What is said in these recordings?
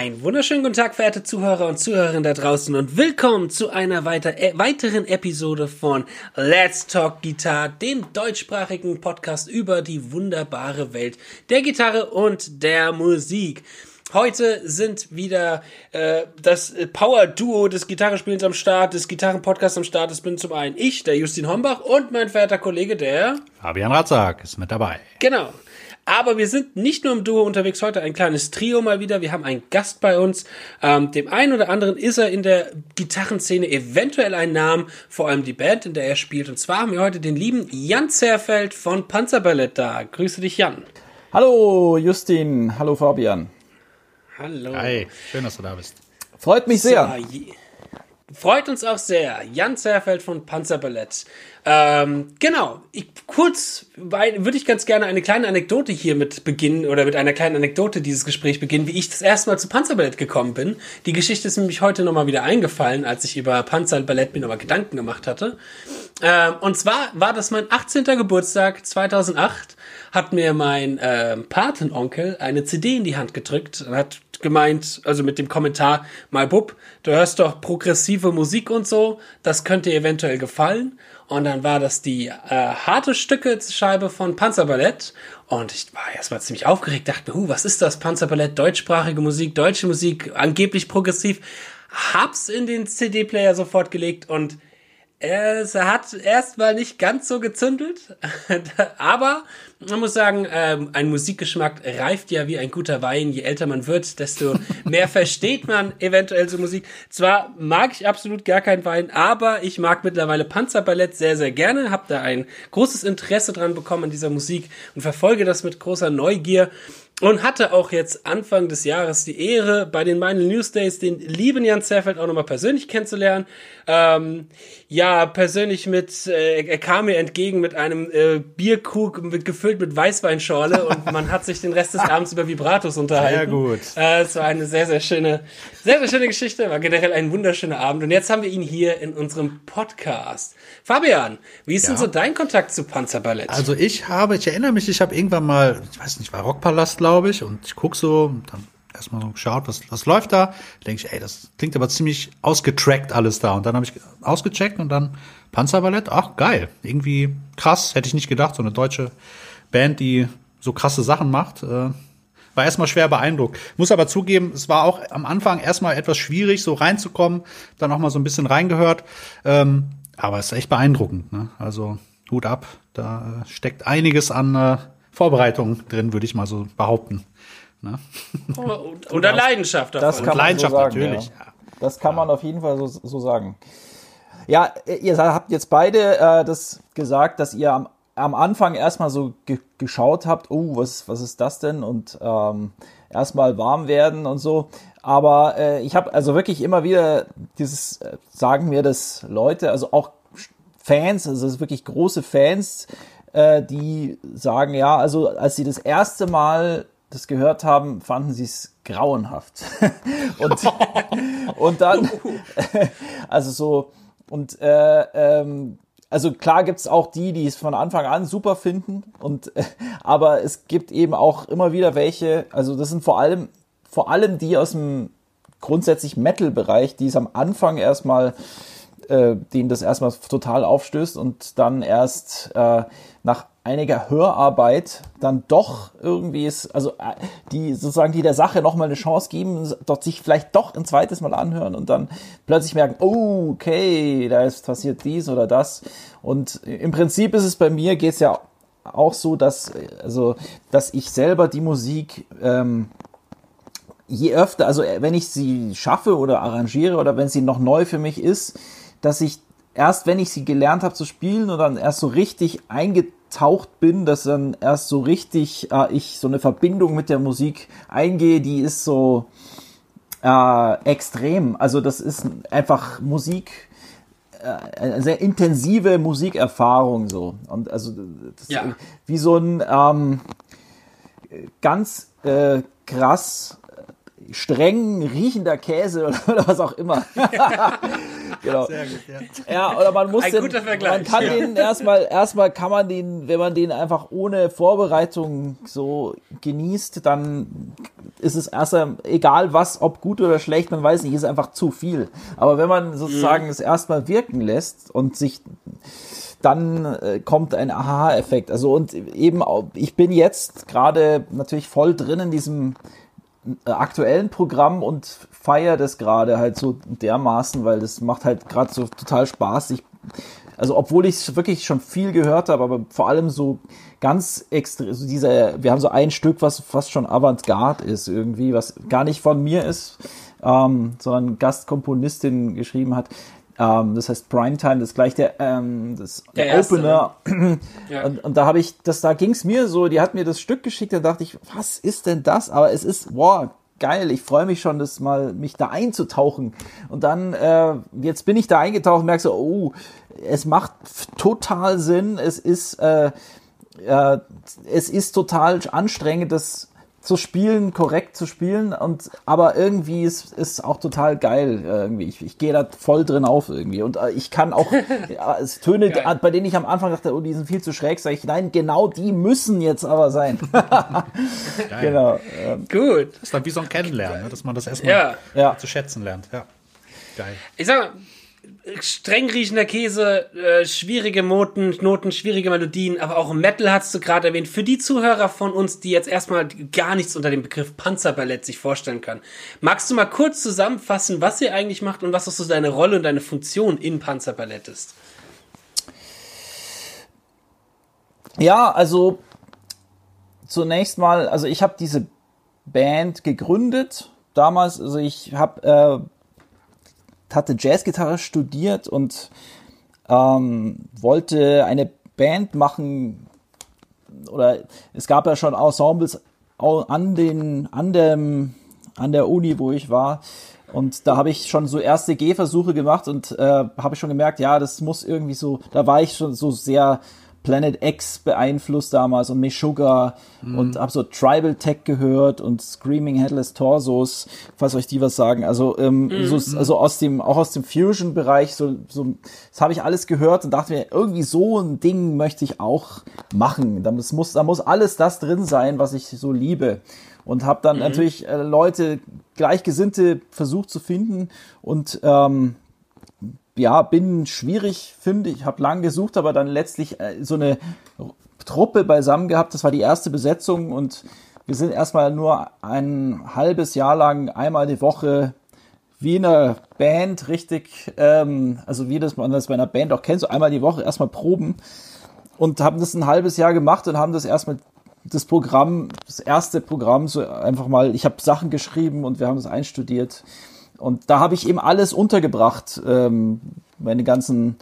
Ein wunderschönen guten Tag, verehrte Zuhörer und Zuhörerinnen da draußen und willkommen zu einer weiter, äh, weiteren Episode von Let's Talk Guitar, dem deutschsprachigen Podcast über die wunderbare Welt der Gitarre und der Musik. Heute sind wieder äh, das Power-Duo des Gitarrespielens am Start, des Gitarrenpodcasts am Start. Das bin zum einen ich, der Justin Hombach und mein verehrter Kollege, der Fabian Ratzak ist mit dabei. Genau. Aber wir sind nicht nur im Duo unterwegs, heute ein kleines Trio mal wieder. Wir haben einen Gast bei uns. Ähm, dem einen oder anderen ist er in der Gitarrenszene eventuell ein Name, vor allem die Band, in der er spielt. Und zwar haben wir heute den lieben Jan Zerfeld von Panzerballett da. Grüße dich, Jan. Hallo Justin, hallo Fabian. Hallo. Hi, schön, dass du da bist. Freut mich sehr. So, Freut uns auch sehr. Jan Zerfeld von Panzerballett. Ähm, genau. Ich, kurz würde ich ganz gerne eine kleine Anekdote hier mit beginnen oder mit einer kleinen Anekdote dieses Gespräch beginnen, wie ich das erste Mal zu Panzerballett gekommen bin. Die Geschichte ist nämlich heute nochmal wieder eingefallen, als ich über Panzerballett mir nochmal Gedanken gemacht hatte. Ähm, und zwar war das mein 18. Geburtstag 2008 hat mir mein äh, Patenonkel eine CD in die Hand gedrückt und hat gemeint, also mit dem Kommentar, mal Bub, du hörst doch progressive Musik und so, das könnte eventuell gefallen. Und dann war das die äh, harte Stücke-Scheibe von Panzerballett. Und ich war erstmal ziemlich aufgeregt, dachte mir, uh, was ist das? Panzerballett, deutschsprachige Musik, deutsche Musik, angeblich progressiv. Hab's in den CD-Player sofort gelegt und es hat erstmal nicht ganz so gezündelt, aber man muss sagen, ähm, ein Musikgeschmack reift ja wie ein guter Wein. Je älter man wird, desto mehr versteht man eventuell so Musik. Zwar mag ich absolut gar keinen Wein, aber ich mag mittlerweile Panzerballett sehr, sehr gerne. Hab da ein großes Interesse dran bekommen an dieser Musik und verfolge das mit großer Neugier und hatte auch jetzt Anfang des Jahres die Ehre, bei den Final News Days den lieben Jan Zerfeld auch nochmal persönlich kennenzulernen. Ähm, ja, persönlich mit, äh, er kam mir entgegen mit einem äh, Bierkrug mit, gefüllt mit Weißweinschorle und man hat sich den Rest des Abends über Vibratos unterhalten. Sehr gut. Äh, es war eine sehr, sehr schöne, sehr, sehr schöne Geschichte, war generell ein wunderschöner Abend. Und jetzt haben wir ihn hier in unserem Podcast. Fabian, wie ist ja. denn so dein Kontakt zu Panzerballett? Also ich habe, ich erinnere mich, ich habe irgendwann mal, ich weiß nicht, war Rockpalast, glaube ich, und ich guck so, dann erstmal so geschaut, was, was läuft da. Da denke ich, ey, das klingt aber ziemlich ausgetrackt alles da. Und dann habe ich ausgecheckt und dann Panzerballett, ach geil, irgendwie krass, hätte ich nicht gedacht, so eine deutsche Band, die so krasse Sachen macht. Äh, war erstmal schwer beeindruckt. Muss aber zugeben, es war auch am Anfang erstmal etwas schwierig, so reinzukommen, dann auch mal so ein bisschen reingehört. Ähm, aber es ist echt beeindruckend. Ne? Also Hut ab, da äh, steckt einiges an äh, Vorbereitung drin, würde ich mal so behaupten. Ne? Oder Leidenschaft davon. Das kann man Leidenschaft so sagen, natürlich. Ja. Das kann man auf jeden Fall so, so sagen. Ja, ihr habt jetzt beide äh, das gesagt, dass ihr am, am Anfang erstmal so ge geschaut habt, oh, was, was ist das denn? Und ähm, erstmal warm werden und so. Aber äh, ich habe also wirklich immer wieder dieses, äh, sagen mir das Leute, also auch Fans, also wirklich große Fans, äh, die sagen, ja, also als sie das erste Mal das gehört haben, fanden sie es grauenhaft. und, und dann, also so, und äh, ähm, also klar gibt's auch die, die es von Anfang an super finden, und äh, aber es gibt eben auch immer wieder welche, also das sind vor allem, vor allem die aus dem grundsätzlich Metal-Bereich, die es am Anfang erstmal äh, das erstmal total aufstößt und dann erst äh, nach einiger Hörarbeit dann doch irgendwie ist, also äh, die sozusagen die der Sache nochmal eine Chance geben, dort sich vielleicht doch ein zweites Mal anhören und dann plötzlich merken, oh, okay, da ist passiert dies oder das. Und im Prinzip ist es bei mir, geht es ja auch so, dass, also, dass ich selber die Musik ähm, je öfter, also wenn ich sie schaffe oder arrangiere oder wenn sie noch neu für mich ist, dass ich erst, wenn ich sie gelernt habe zu spielen und dann erst so richtig eingetaucht bin, dass dann erst so richtig äh, ich so eine Verbindung mit der Musik eingehe, die ist so äh, extrem. Also das ist einfach Musik, äh, eine sehr intensive Musikerfahrung so. Und also ja. wie so ein ähm, ganz äh, krass streng riechender Käse oder, oder was auch immer. genau. Sehr gut, ja. ja, oder man muss Ein den, man kann ja. den erstmal, erstmal kann man den, wenn man den einfach ohne Vorbereitung so genießt, dann ist es erstmal, egal was, ob gut oder schlecht, man weiß nicht, ist einfach zu viel. Aber wenn man sozusagen Mhm. es erstmal wirken lässt und sich dann äh, kommt ein Aha-Effekt. Also und eben, auch, ich bin jetzt gerade natürlich voll drin in diesem aktuellen Programm und feiere das gerade halt so dermaßen, weil das macht halt gerade so total Spaß. Ich, also obwohl ich wirklich schon viel gehört habe, aber vor allem so ganz extra, so dieser, wir haben so ein Stück, was fast schon Avantgarde ist irgendwie, was gar nicht von mir ist, ähm, sondern Gastkomponistin geschrieben hat. Ähm, das heißt Primetime, das ist gleich der, ähm, das, Der der, erste, Opener. Ja. Und, und da habe ich, das, da ging es mir so, die hat mir das Stück geschickt, da dachte ich, was ist denn das? Aber es ist, wow, geil, ich freue mich schon, das mal, mich da einzutauchen. Und dann, äh, jetzt bin ich da eingetaucht und merke so, oh, es macht total Sinn, es ist, äh, äh, es ist total anstrengend, das zu spielen, korrekt zu spielen und aber irgendwie ist ist auch total geil äh, irgendwie. Ich, ich gehe da voll drin auf irgendwie und äh, ich kann auch ja, es Töne, Geil. bei denen ich am Anfang dachte, oh, die sind viel zu schräg, sage ich, nein, genau die müssen jetzt aber sein. Geil. genau. Ähm, Gut. Das ist dann wie so ein Kennenlernen, ne? dass man das erstmal ja. zu schätzen lernt. Ja. Geil. Ich sag mal, streng riechender Käse, äh, schwierige Noten, Noten, schwierige Melodien, aber auch Metal hast du gerade erwähnt. Für die Zuhörer von uns, die jetzt erstmal gar nichts unter dem Begriff Panzerballett sich vorstellen können, magst du mal kurz zusammenfassen, was ihr eigentlich macht und was auch so deine Rolle und deine Funktion in Panzerballett ist? Ja, also zunächst mal, also ich habe diese Band gegründet damals. Also ich habe äh, hatte Jazzgitarre studiert und ähm, wollte eine Band machen oder es gab ja schon Ensembles an den an dem an der Uni, wo ich war. Und da habe ich schon so erste Gehversuche gemacht und äh, habe schon gemerkt, ja, das muss irgendwie so, da war ich schon so sehr Planet X beeinflusst damals und Meshuggah und habe so Tribal Tech gehört und Screaming Headless Torsos, falls euch die was sagen. Also ähm, so, also aus dem auch aus dem Fusion Bereich so so das habe ich alles gehört und dachte mir irgendwie so ein Ding möchte ich auch machen. Da muss da muss alles das drin sein, was ich so liebe und habe dann natürlich äh, Leute gleichgesinnte versucht zu finden und ähm, ja, bin schwierig, finde ich, habe lang gesucht, aber dann letztlich äh, so eine Truppe beisammen gehabt. Das war die erste Besetzung und wir sind erstmal nur ein halbes Jahr lang einmal die Woche wie in einer Band richtig, ähm, also wie das man das bei einer Band auch kennt, so einmal die Woche erstmal proben und haben das ein halbes Jahr gemacht und haben das erstmal das Programm, das erste Programm so einfach mal, ich habe Sachen geschrieben und wir haben das einstudiert und da habe ich eben alles untergebracht, ähm, meine ganzen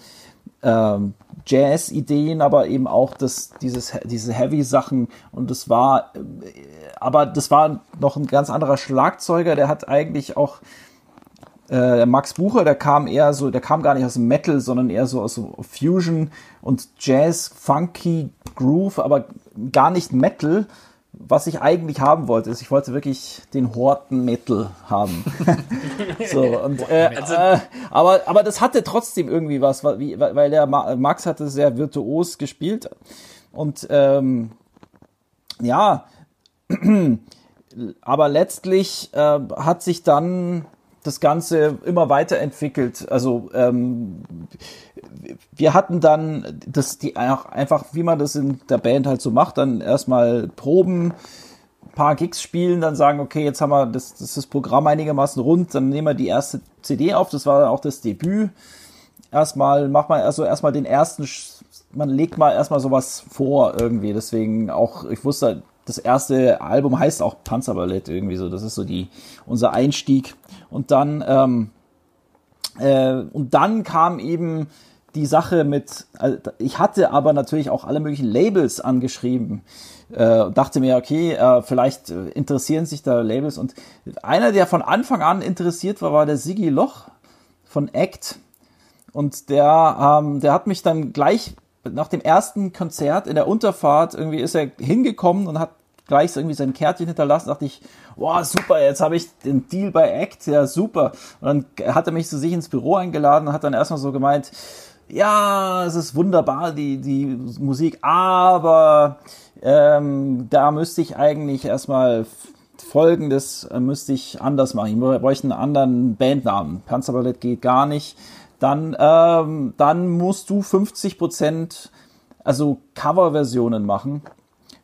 ähm, Jazz-Ideen, aber eben auch das, dieses, diese Heavy-Sachen. Und das war, äh, aber das war noch ein ganz anderer Schlagzeuger, der hat eigentlich auch, äh, Max Bucher, der kam eher so, der kam gar nicht aus dem Metal, sondern eher so aus so Fusion und Jazz, Funky, Groove, aber gar nicht Metal. Was ich eigentlich haben wollte, ist, ich wollte wirklich den Horten Metal haben. so, und, äh, äh, aber, aber das hatte trotzdem irgendwie was, weil, der Ma- Max hatte sehr virtuos gespielt. Und ähm, ja, aber letztlich äh, hat sich dann das Ganze immer weiterentwickelt. Also ähm, wir hatten dann das die einfach, wie man das in der Band halt so macht, dann erstmal proben, paar Gigs spielen, dann sagen, okay, jetzt haben wir das, das, das Programm einigermaßen rund, dann nehmen wir die erste CD auf, das war auch das Debüt. Erstmal macht man also erstmal den ersten, man legt mal erstmal sowas vor irgendwie, deswegen auch, ich wusste, das erste Album heißt auch Panzerballett irgendwie so, das ist so die, unser Einstieg. Und dann, ähm, äh, und dann kam eben die Sache mit, also ich hatte aber natürlich auch alle möglichen Labels angeschrieben. Äh, dachte mir, okay, äh, vielleicht äh, interessieren sich da Labels. Und einer, der von Anfang an interessiert war, war der Sigi Loch von Act. Und der, ähm, der hat mich dann gleich nach dem ersten Konzert in der Unterfahrt irgendwie ist er hingekommen und hat gleich irgendwie sein Kärtchen hinterlassen, dachte ich, wow, super, jetzt habe ich den Deal bei Act, ja super. Und dann hat er mich zu sich ins Büro eingeladen und hat dann erstmal so gemeint, ja, es ist wunderbar, die, die Musik, aber ähm, da müsste ich eigentlich erstmal folgendes äh, müsste ich anders machen. Ich bräuchte einen anderen Bandnamen. Panzerballett geht gar nicht. Dann, ähm, dann musst du 50 Prozent, also Coverversionen machen,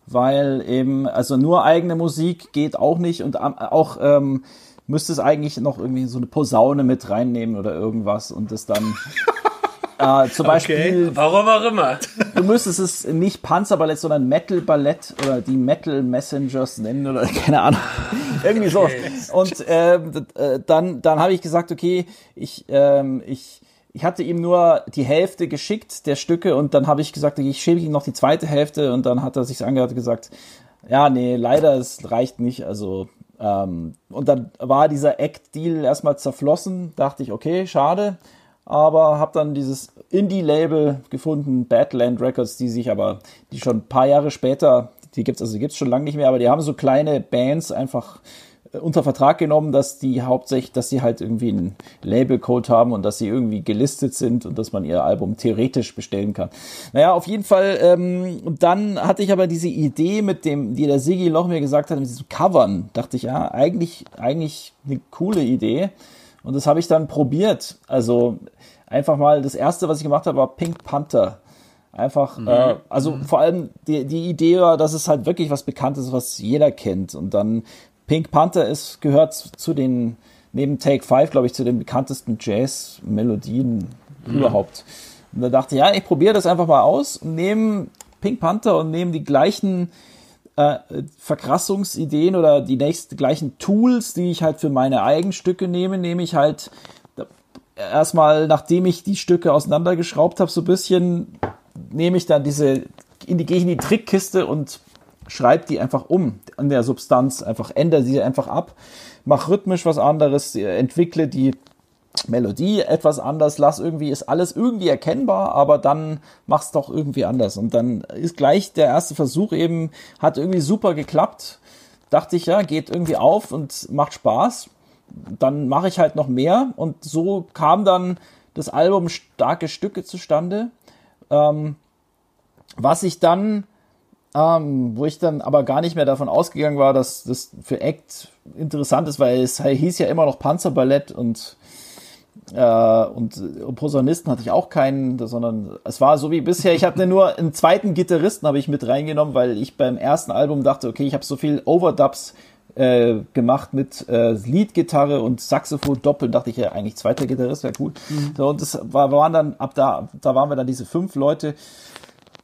weil eben, also nur eigene Musik geht auch nicht und auch ähm, müsste es eigentlich noch irgendwie so eine Posaune mit reinnehmen oder irgendwas und das dann Äh, zum Beispiel. Okay. Warum auch immer. Du müsstest es nicht Panzerballett, sondern Metal Ballett oder die Metal Messengers nennen oder keine Ahnung. Irgendwie so. Und äh, dann, dann habe ich gesagt, okay, ich, ähm, ich, ich hatte ihm nur die Hälfte geschickt der Stücke und dann habe ich gesagt, ich schicke ihm noch die zweite Hälfte und dann hat er sich angehört und gesagt, ja, nee, leider, es reicht nicht. Also ähm, und dann war dieser Act-Deal erstmal zerflossen. Dachte ich, okay, schade aber habe dann dieses Indie-Label gefunden, Badland Records, die sich aber, die schon ein paar Jahre später, die gibt's also die gibt's schon lange nicht mehr, aber die haben so kleine Bands einfach unter Vertrag genommen, dass die hauptsächlich, dass sie halt irgendwie einen Labelcode haben und dass sie irgendwie gelistet sind und dass man ihr Album theoretisch bestellen kann. Naja, auf jeden Fall, ähm, dann hatte ich aber diese Idee mit dem, die der Sigi Loch mir gesagt hat, mit diesem Covern, dachte ich, ja, eigentlich, eigentlich eine coole Idee. Und das habe ich dann probiert. Also einfach mal, das erste, was ich gemacht habe, war Pink Panther. Einfach, mhm. äh, also mhm. vor allem die, die Idee war, dass es halt wirklich was Bekanntes, was jeder kennt. Und dann Pink Panther ist, gehört zu den, neben Take Five, glaube ich, zu den bekanntesten Jazz-Melodien mhm. überhaupt. Und da dachte ich, ja, ich probiere das einfach mal aus und nehme Pink Panther und nehme die gleichen äh, Verkrassungsideen oder die nächsten gleichen Tools, die ich halt für meine Eigenstücke nehme, nehme ich halt erstmal, nachdem ich die Stücke auseinandergeschraubt habe, so ein bisschen, nehme ich dann diese, in die, gehe ich in die Trickkiste und schreibe die einfach um an der Substanz, einfach ändere sie einfach ab, mach rhythmisch was anderes, entwickle die Melodie etwas anders, lass irgendwie, ist alles irgendwie erkennbar, aber dann mach's doch irgendwie anders. Und dann ist gleich der erste Versuch eben, hat irgendwie super geklappt. Dachte ich, ja, geht irgendwie auf und macht Spaß. Dann mache ich halt noch mehr und so kam dann das Album Starke Stücke zustande. Ähm, was ich dann, ähm, wo ich dann aber gar nicht mehr davon ausgegangen war, dass das für Act interessant ist, weil es hieß ja immer noch Panzerballett und äh, und Posaunisten hatte ich auch keinen, sondern es war so wie bisher. Ich hatte nur einen zweiten Gitarristen habe ich mit reingenommen, weil ich beim ersten Album dachte, okay, ich habe so viel Overdubs äh, gemacht mit äh, Leadgitarre und Saxophon doppelt. Dachte ich ja eigentlich zweiter Gitarrist wäre cool. Mhm. So, und das war, waren dann ab da, da waren wir dann diese fünf Leute.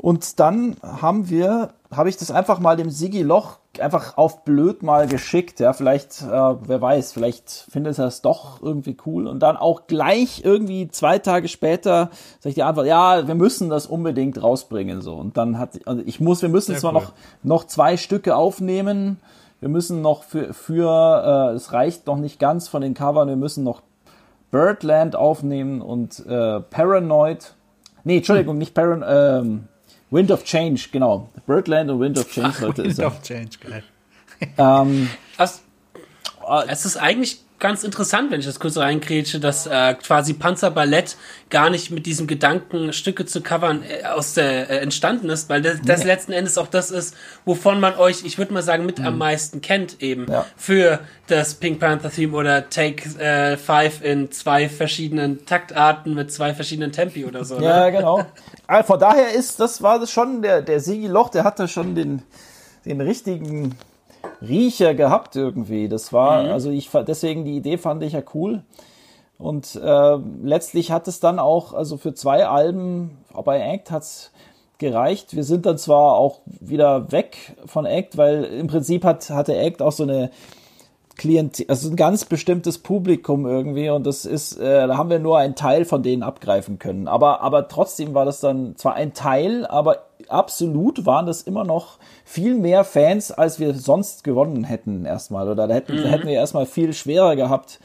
Und dann haben wir, habe ich das einfach mal dem Sigi Loch einfach auf blöd mal geschickt. Ja, vielleicht, äh, wer weiß, vielleicht findet er es doch irgendwie cool. Und dann auch gleich irgendwie zwei Tage später sage ich die Antwort, ja, wir müssen das unbedingt rausbringen. So. Und dann hat, also ich muss, wir müssen Sehr zwar cool. noch, noch zwei Stücke aufnehmen. Wir müssen noch für, für äh, es reicht noch nicht ganz von den Covern, wir müssen noch Birdland aufnehmen und äh, Paranoid. Nee, Entschuldigung, nicht Paranoid, ähm, Wind of Change, genau. Birdland und Wind of Change sollte es sein. Wind of Change, geil. Ähm, es, es ist eigentlich ganz interessant, wenn ich das kurz reinkrätsche, dass äh, quasi Panzerballett gar nicht mit diesem Gedanken, Stücke zu covern, äh, aus der äh, entstanden ist, weil das, das letzten Endes auch das ist, wovon man euch, ich würde mal sagen, mit mhm. am meisten kennt eben ja. für das Pink Panther Theme oder Take äh, Five in zwei verschiedenen Taktarten mit zwei verschiedenen Tempi oder so. Ne? Ja, genau. Also von daher ist, das war das schon, der, der Sigi Loch, der hatte schon den, den richtigen Riecher gehabt irgendwie. Das war, mhm. also ich, deswegen die Idee fand ich ja cool. Und äh, letztlich hat es dann auch, also für zwei Alben bei Act hat's gereicht. Wir sind dann zwar auch wieder weg von Act, weil im Prinzip hat, hatte Act auch so eine Klient, also ein ganz bestimmtes Publikum irgendwie und das ist, äh, da haben wir nur einen Teil von denen abgreifen können. Aber, aber trotzdem war das dann zwar ein Teil, aber absolut waren das immer noch viel mehr Fans, als wir sonst gewonnen hätten erstmal. Oder da hätten, mhm. hätten wir erstmal viel schwerer gehabt,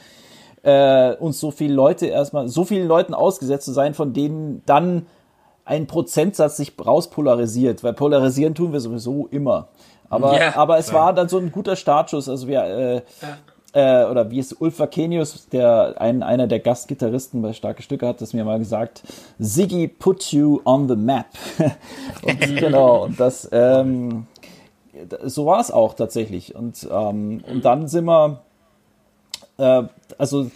äh, uns so viele Leute erstmal, so vielen Leuten ausgesetzt zu sein, von denen dann ein Prozentsatz sich rauspolarisiert, weil polarisieren tun wir sowieso immer. Aber, ja, aber es klar. war dann so ein guter Startschuss. Also wir, äh, ja. äh, oder wie es Ulf Vakenius, der ein, einer der Gastgitarristen bei Starke Stücke, hat das mir mal gesagt, Ziggy put you on the map. und, genau, und das, ähm, so war es auch tatsächlich. Und, ähm, und dann sind wir, äh, also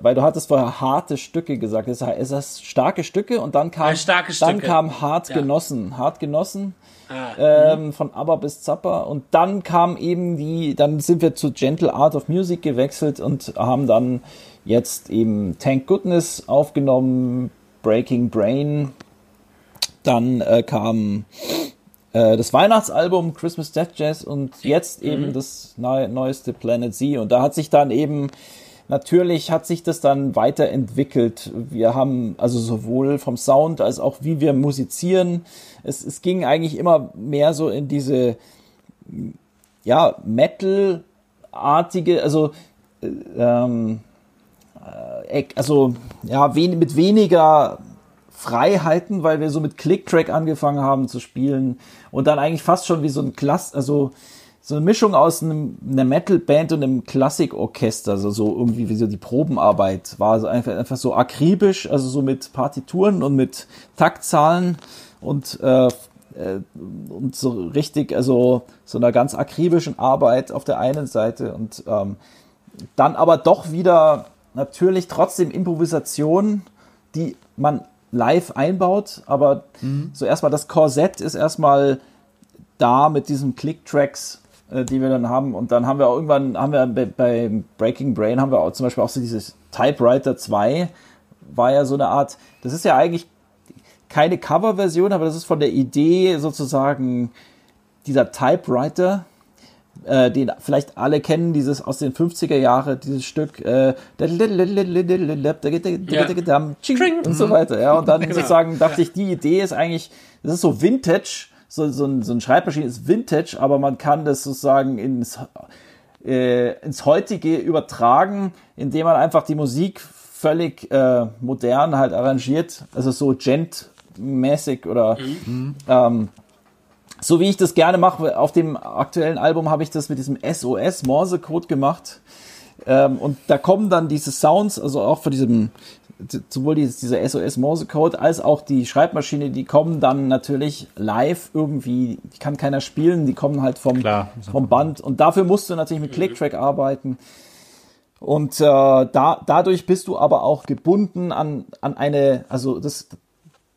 weil du hattest vorher harte Stücke gesagt. Es ist starke Stücke und dann kam, ja, dann kam hart ja. genossen. Hart genossen. Ah, ähm, mhm. von ABBA bis Zappa und dann kam eben die, dann sind wir zu Gentle Art of Music gewechselt und haben dann jetzt eben Tank Goodness aufgenommen, Breaking Brain, dann äh, kam äh, das Weihnachtsalbum Christmas Death Jazz und jetzt eben mhm. das neu, neueste Planet Z und da hat sich dann eben Natürlich hat sich das dann weiterentwickelt. Wir haben also sowohl vom Sound als auch wie wir musizieren. Es, es ging eigentlich immer mehr so in diese, ja, Metal-artige, also, äh, ähm, äh, also, ja, wen, mit weniger Freiheiten, weil wir so mit Click-Track angefangen haben zu spielen und dann eigentlich fast schon wie so ein Klass, also, so eine Mischung aus einem, einer Metal-Band und einem Klassikorchester, also so irgendwie wie so die Probenarbeit war also einfach, einfach so akribisch, also so mit Partituren und mit Taktzahlen und, äh, äh, und so richtig, also so einer ganz akribischen Arbeit auf der einen Seite und ähm, dann aber doch wieder natürlich trotzdem Improvisation, die man live einbaut, aber mhm. so erstmal das Korsett ist erstmal da mit diesen Click-Tracks die wir dann haben. Und dann haben wir auch irgendwann, haben wir bei, bei Breaking Brain haben wir auch zum Beispiel auch so dieses Typewriter 2, war ja so eine Art, das ist ja eigentlich keine Coverversion, aber das ist von der Idee sozusagen dieser Typewriter, äh, den vielleicht alle kennen, dieses aus den 50er Jahren, dieses Stück äh, und so weiter. Ja, und dann genau. sozusagen dachte ich, die Idee ist eigentlich, das ist so Vintage, so, so, ein, so ein Schreibmaschine ist Vintage, aber man kann das sozusagen ins, äh, ins heutige übertragen, indem man einfach die Musik völlig äh, modern halt arrangiert, also so gent-mäßig oder mhm. ähm, so wie ich das gerne mache. Auf dem aktuellen Album habe ich das mit diesem SOS Morse-Code gemacht. Ähm, und da kommen dann diese Sounds, also auch von diesem sowohl dieses, dieser SOS Morse Code als auch die Schreibmaschine, die kommen dann natürlich live irgendwie, die kann keiner spielen, die kommen halt vom, Klar, vom Band und dafür musst du natürlich mit Click-Track arbeiten. Und äh, da, dadurch bist du aber auch gebunden an, an eine, also das,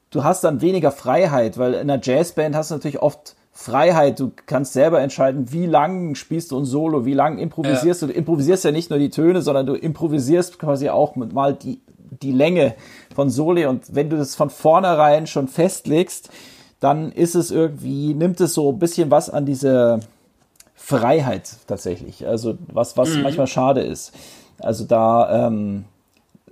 du hast dann weniger Freiheit, weil in einer Jazzband hast du natürlich oft Freiheit. Du kannst selber entscheiden, wie lang spielst du ein Solo, wie lang improvisierst ja. du. Du improvisierst ja nicht nur die Töne, sondern du improvisierst quasi auch mit mal die die Länge von Soli und wenn du das von vornherein schon festlegst, dann ist es irgendwie, nimmt es so ein bisschen was an diese Freiheit tatsächlich. Also was, was mhm. manchmal schade ist. Also da, ähm,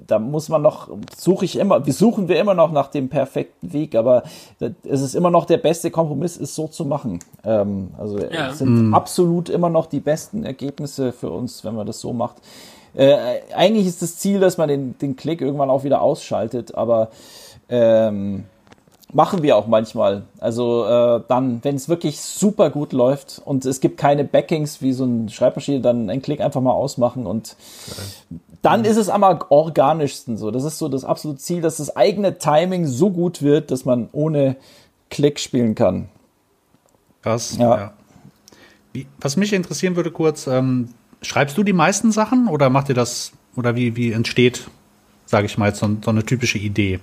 da muss man noch, suche ich immer, wir suchen wir immer noch nach dem perfekten Weg, aber es ist immer noch der beste Kompromiss, es so zu machen. Ähm, also ja. es sind mhm. absolut immer noch die besten Ergebnisse für uns, wenn man das so macht. Äh, eigentlich ist das Ziel, dass man den, den Klick irgendwann auch wieder ausschaltet, aber ähm, machen wir auch manchmal. Also äh, dann, wenn es wirklich super gut läuft und es gibt keine Backings wie so ein Schreibmaschine, dann einen Klick einfach mal ausmachen und okay. dann mhm. ist es am organischsten so. Das ist so das absolute Ziel, dass das eigene Timing so gut wird, dass man ohne Klick spielen kann. Krass, ja. ja. Wie, was mich interessieren würde kurz, ähm, Schreibst du die meisten Sachen oder macht ihr das, oder wie, wie entsteht, sage ich mal, so, so eine typische Idee?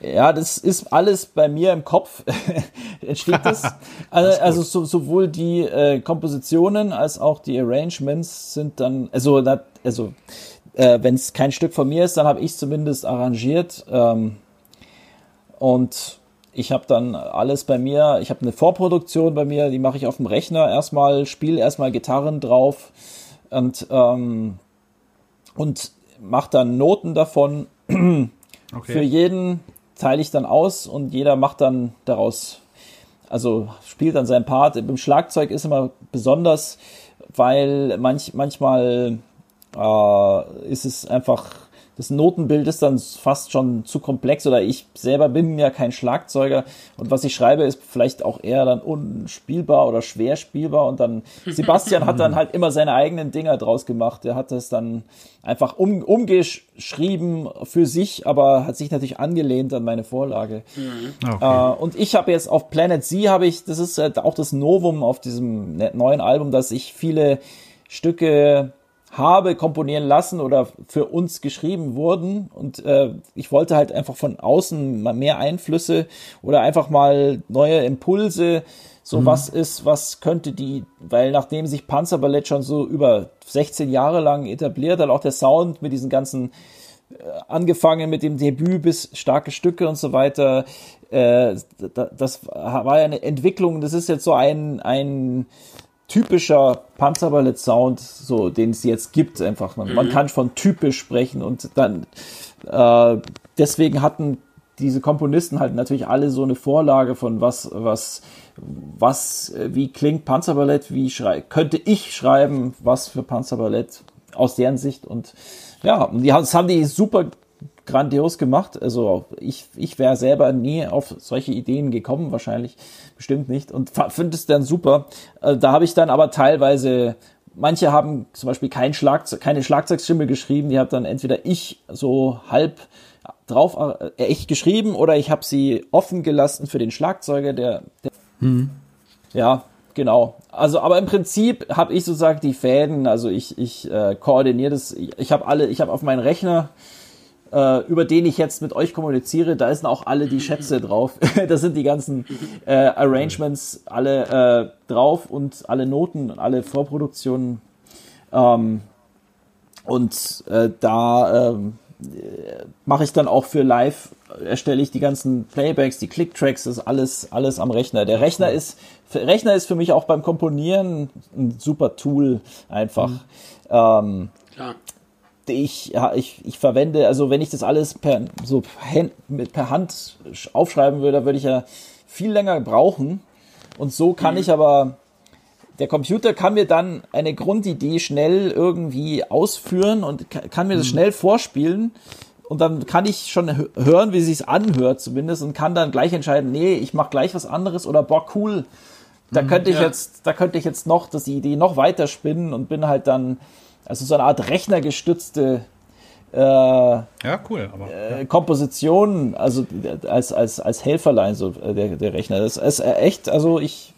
Ja, das ist alles bei mir im Kopf. entsteht das. also, also so, sowohl die äh, Kompositionen als auch die Arrangements sind dann, also, also äh, wenn es kein Stück von mir ist, dann habe ich es zumindest arrangiert. Ähm, und ich habe dann alles bei mir, ich habe eine Vorproduktion bei mir, die mache ich auf dem Rechner erstmal, spiele erstmal Gitarren drauf und, ähm, und mache dann Noten davon. okay. Für jeden teile ich dann aus und jeder macht dann daraus, also spielt dann seinen Part. Beim Schlagzeug ist immer besonders, weil manch, manchmal äh, ist es einfach das Notenbild ist dann fast schon zu komplex oder ich selber bin ja kein Schlagzeuger und was ich schreibe ist vielleicht auch eher dann unspielbar oder schwer spielbar und dann Sebastian hat dann halt immer seine eigenen Dinger draus gemacht. Der hat das dann einfach um, umgeschrieben für sich, aber hat sich natürlich angelehnt an meine Vorlage. Mhm. Okay. Äh, und ich habe jetzt auf Planet Z habe ich, das ist halt auch das Novum auf diesem ne-, neuen Album, dass ich viele Stücke habe komponieren lassen oder für uns geschrieben wurden. Und äh, ich wollte halt einfach von außen mal mehr Einflüsse oder einfach mal neue Impulse. So mhm. was ist, was könnte die, weil nachdem sich Panzerballett schon so über 16 Jahre lang etabliert hat, auch der Sound mit diesen ganzen äh, angefangen mit dem Debüt bis starke Stücke und so weiter. Äh, das war ja eine Entwicklung. Das ist jetzt so ein, ein typischer Panzerballett-Sound, so den es jetzt gibt, einfach. Man, mhm. man kann von typisch sprechen und dann äh, deswegen hatten diese Komponisten halt natürlich alle so eine Vorlage von was, was, was, wie klingt Panzerballett, wie schrei könnte ich schreiben, was für Panzerballett aus deren Sicht und ja, die, das haben die super grandios gemacht. Also ich, ich wäre selber nie auf solche Ideen gekommen, wahrscheinlich bestimmt nicht. Und finde es dann super. Äh, da habe ich dann aber teilweise, manche haben zum Beispiel kein Schlagzeug, keine Schlagzeugstimme geschrieben, die habe dann entweder ich so halb drauf äh, echt geschrieben oder ich habe sie offen gelassen für den Schlagzeuger, der, der mhm. ja, genau. Also, aber im Prinzip habe ich sozusagen die Fäden, also ich, ich äh, koordiniere das, ich, ich habe alle, ich habe auf meinen Rechner äh, über den ich jetzt mit euch kommuniziere, da sind auch alle die Schätze drauf. da sind die ganzen äh, Arrangements alle äh, drauf und alle Noten und alle Vorproduktionen. Ähm, und äh, da ähm, mache ich dann auch für live, erstelle ich die ganzen Playbacks, die Clicktracks, das ist alles, alles am Rechner. Der Rechner ist, Rechner ist für mich auch beim Komponieren ein super Tool einfach. Mhm. Ähm, Klar ich, ja, ich, ich verwende, also wenn ich das alles per, so mit, per Hand aufschreiben würde, würde ich ja viel länger brauchen. Und so kann mhm. ich aber, der Computer kann mir dann eine Grundidee schnell irgendwie ausführen und kann mir das mhm. schnell vorspielen. Und dann kann ich schon hören, wie es sich anhört zumindest und kann dann gleich entscheiden, nee, ich mache gleich was anderes oder boah, cool. Da mhm, könnte ich ja. jetzt, da könnte ich jetzt noch das Idee noch weiter spinnen und bin halt dann also so eine Art rechnergestützte äh, ja, cool, aber, äh, Komposition, also als, als, als Helferlein, so äh, der, der Rechner. Das ist echt, also ich,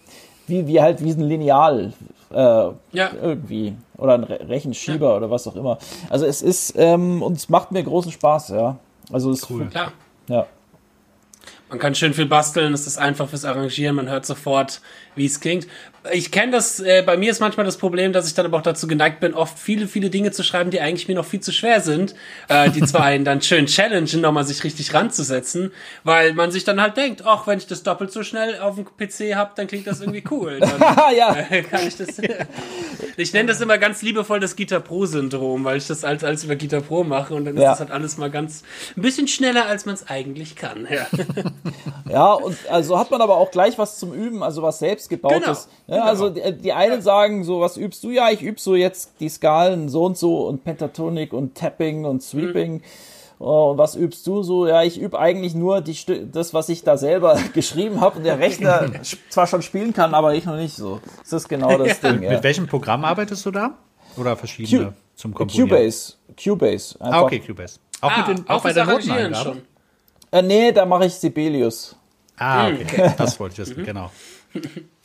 wie, wie halt wie ein Lineal äh, ja. irgendwie. Oder ein Rechenschieber ja. oder was auch immer. Also es ist, ähm, und es macht mir großen Spaß, ja. Also es cool. Klar. Ja. Man kann schön viel basteln, es ist einfach fürs Arrangieren, man hört sofort, wie es klingt ich kenne das, äh, bei mir ist manchmal das Problem, dass ich dann aber auch dazu geneigt bin, oft viele, viele Dinge zu schreiben, die eigentlich mir noch viel zu schwer sind, äh, die zwar einen dann schön challengen, nochmal sich richtig ranzusetzen, weil man sich dann halt denkt, ach, wenn ich das doppelt so schnell auf dem PC habe, dann klingt das irgendwie cool. Dann, ja. Äh, kann ich das, ich nenne das immer ganz liebevoll das Guitar Pro-Syndrom, weil ich das als, als über Guitar Pro mache und dann ist das halt alles mal ganz, ein bisschen schneller, als man es eigentlich kann. Ja. ja, und also hat man aber auch gleich was zum Üben, also was selbst gebautes. Genau. Ja, genau. Also die, die einen sagen so, was übst du? Ja, ich übe so jetzt die Skalen so und so und Pentatonik und Tapping und Sweeping. Mhm. Oh, und was übst du so? Ja, ich übe eigentlich nur die das, was ich da selber geschrieben habe und der Rechner zwar schon spielen kann, aber ich noch nicht so. Das ist genau das Ding. Ja. Mit welchem Programm arbeitest du da? Oder verschiedene Q zum Komponieren? Cubase. Cubase. Einfach. Ah, okay, Cubase. Auch, ah, mit den, auch bei der Noteneingabe? Äh, nee, da mache ich Sibelius. Ah, okay. das wollte ich wissen, genau.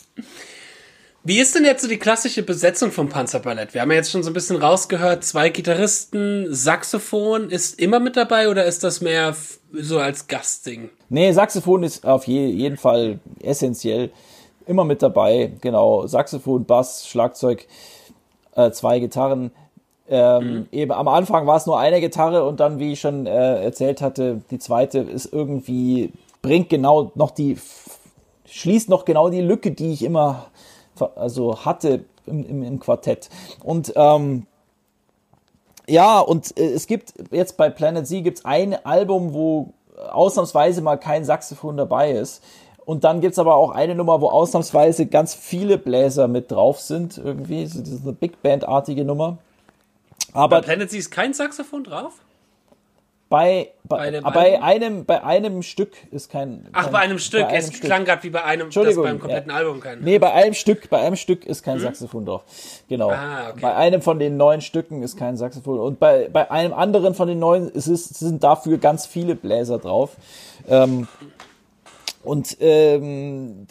Wie ist denn jetzt so die klassische Besetzung vom Panzerballett? Wir haben ja jetzt schon so ein bisschen rausgehört, zwei Gitarristen, Saxophon ist immer mit dabei oder ist das mehr so als Gastding? Nee, Saxophon ist auf je, jeden Fall essentiell immer mit dabei. Genau, Saxophon, Bass, Schlagzeug, äh, zwei Gitarren. Ähm, mhm. Eben am Anfang war es nur eine Gitarre und dann, wie ich schon äh, erzählt hatte, die zweite ist irgendwie bringt genau noch die schließt noch genau die Lücke, die ich immer also hatte im, im, im Quartett. Und ähm, ja, und äh, es gibt jetzt bei Planet Z gibt's ein Album, wo ausnahmsweise mal kein Saxophon dabei ist. Und dann gibt's aber auch eine Nummer, wo ausnahmsweise ganz viele Bläser mit drauf sind. Irgendwie, so, das ist eine Big Band-artige Nummer. Aber bei Planet Z ist kein Saxophon drauf? Bei, bei, Bei dem bei, einem, bei einem Stück ist kein. Ach, kein, bei einem Stück. bei es einem Stück. klang gerade wie bei einem, das Entschuldigung, beim kompletten ja. Album kein. Nee, bei einem Stück, bei einem Stück ist kein Saxophon drauf. Genau. Hm? Ah, okay. Bei einem von den neun Stücken ist kein Saxophon. Und bei, bei einem anderen von den neun ist es, sind dafür ganz viele Bläser drauf. Ähm, und ähm,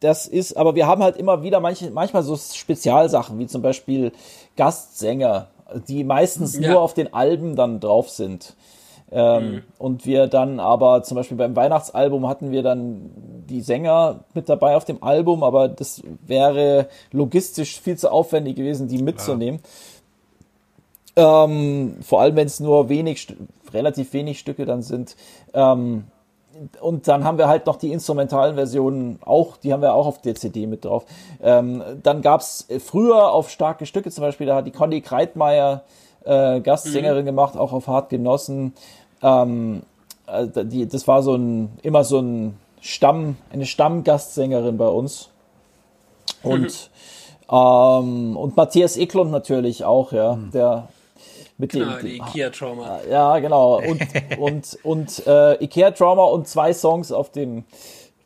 das ist, aber wir haben halt immer wieder manche, manchmal so Spezialsachen, wie zum Beispiel Gastsänger, die meistens Ja. nur auf den Alben dann drauf sind. Ähm, Und wir dann aber zum Beispiel beim Weihnachtsalbum hatten wir dann die Sänger mit dabei auf dem Album, aber das wäre logistisch viel zu aufwendig gewesen, die mitzunehmen. Ähm, vor allem, wenn es nur wenig, relativ wenig Stücke dann sind. Ähm, und dann haben wir halt noch die instrumentalen Versionen auch, die haben wir auch auf der CD mit drauf. Ähm, dann gab's früher auf starke Stücke, zum Beispiel, da hat die Conny Kreitmeier äh, Gastsängerin gemacht, auch auf Hart Genossen. Ähm, äh, die, das war so ein, immer so ein Stamm, eine Stammgastsängerin bei uns. Und, ähm, und Matthias Eklund natürlich auch, ja, der mit Genau, dem, die Ikea-Trauma. ja, genau. Und, und, und äh, Ikea Trauma und zwei Songs auf dem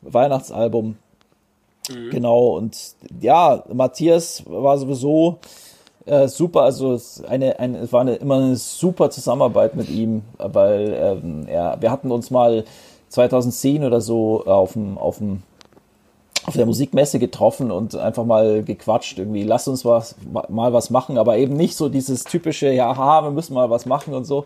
Weihnachtsalbum. Genau. Und ja, Matthias war sowieso äh, super. Also es, eine, eine, es war eine, immer eine super Zusammenarbeit mit ihm, weil ähm, er, wir hatten uns mal 2010 oder so auf dem, auf dem auf der Musikmesse getroffen und einfach mal gequatscht irgendwie, lass uns was, mal was machen, aber eben nicht so dieses typische, ja, ha, wir müssen mal was machen und so,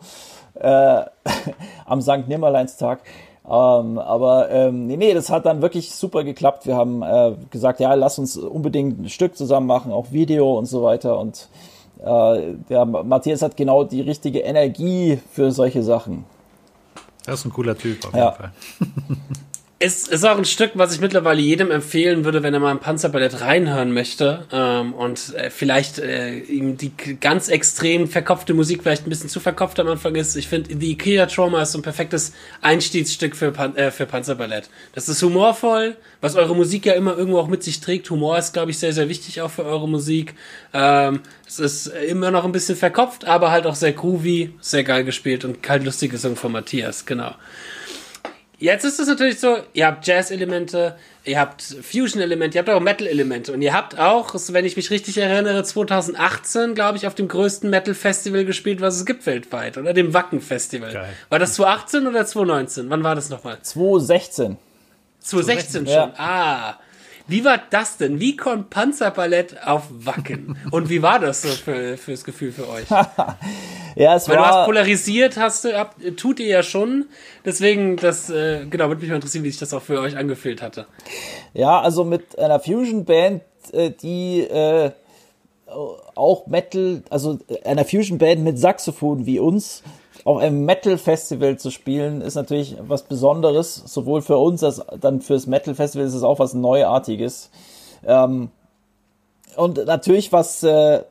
äh, am St. Nimmerleinstag. Ähm, aber ähm, nee, nee, das hat dann wirklich super geklappt. Wir haben äh, gesagt, ja, lass uns unbedingt ein Stück zusammen machen, auch Video und so weiter. Und äh, der Matthias hat genau die richtige Energie für solche Sachen. Das ist ein cooler Typ auf Ja. jeden Fall. Ist, ist auch ein Stück, was ich mittlerweile jedem empfehlen würde, wenn er mal ein Panzerballett reinhören möchte ähm, und äh, vielleicht äh, ihm die ganz extrem verkopfte Musik vielleicht ein bisschen zu verkopft am Anfang ist. Ich finde, die Ikea Trauma ist so ein perfektes Einstiegsstück für, Pan äh, für Panzerballett. Das ist humorvoll, was eure Musik ja immer irgendwo auch mit sich trägt. Humor ist, glaube ich, sehr, sehr wichtig auch für eure Musik. Ähm, es ist immer noch ein bisschen verkopft, aber halt auch sehr groovy, sehr geil gespielt und kalt lustig gesungen von Matthias, genau. Jetzt ist es natürlich so, ihr habt Jazz-Elemente, ihr habt Fusion-Elemente, ihr habt auch Metal-Elemente und ihr habt auch, wenn ich mich richtig erinnere, 2018, glaube ich, auf dem größten Metal-Festival gespielt, was es gibt weltweit, oder? Dem Wacken-Festival. War das 2018 oder 2019? Wann war das nochmal? 2016. 2016 schon. Ja. Ah. Wie war das denn? Wie kommt Panzerballett auf Wacken? Und wie war das so für, fürs Gefühl für euch? Ja, es Weil du hast war. polarisiert, hast du, habt, tut ihr ja schon. Deswegen, das, äh, genau, würde mich mal interessieren, wie sich das auch für euch angefühlt hatte. Ja, also mit einer Fusion-Band, äh, die äh, auch Metal, also einer Fusion-Band mit Saxophon wie uns auf einem Metal-Festival zu spielen, ist natürlich was Besonderes. Sowohl für uns als dann fürs Metal-Festival ist es auch was Neuartiges. Ähm, und natürlich was, äh,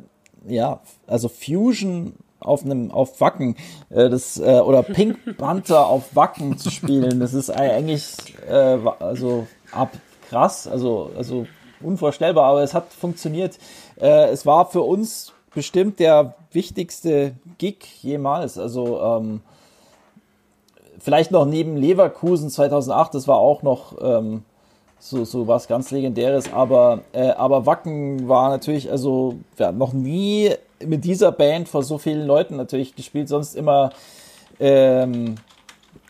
ja, also Fusion auf einem auf Wacken äh, das äh, oder Pink Panther auf Wacken zu spielen, das ist eigentlich äh, also ab krass, also also unvorstellbar, aber es hat funktioniert. Äh, es war für uns bestimmt der wichtigste Gig jemals, also ähm, vielleicht noch neben Leverkusen 2008, das war auch noch ähm, so, so was ganz Legendäres, aber, äh, aber Wacken war natürlich, also haben noch nie mit dieser Band vor so vielen Leuten natürlich gespielt, sonst immer ähm,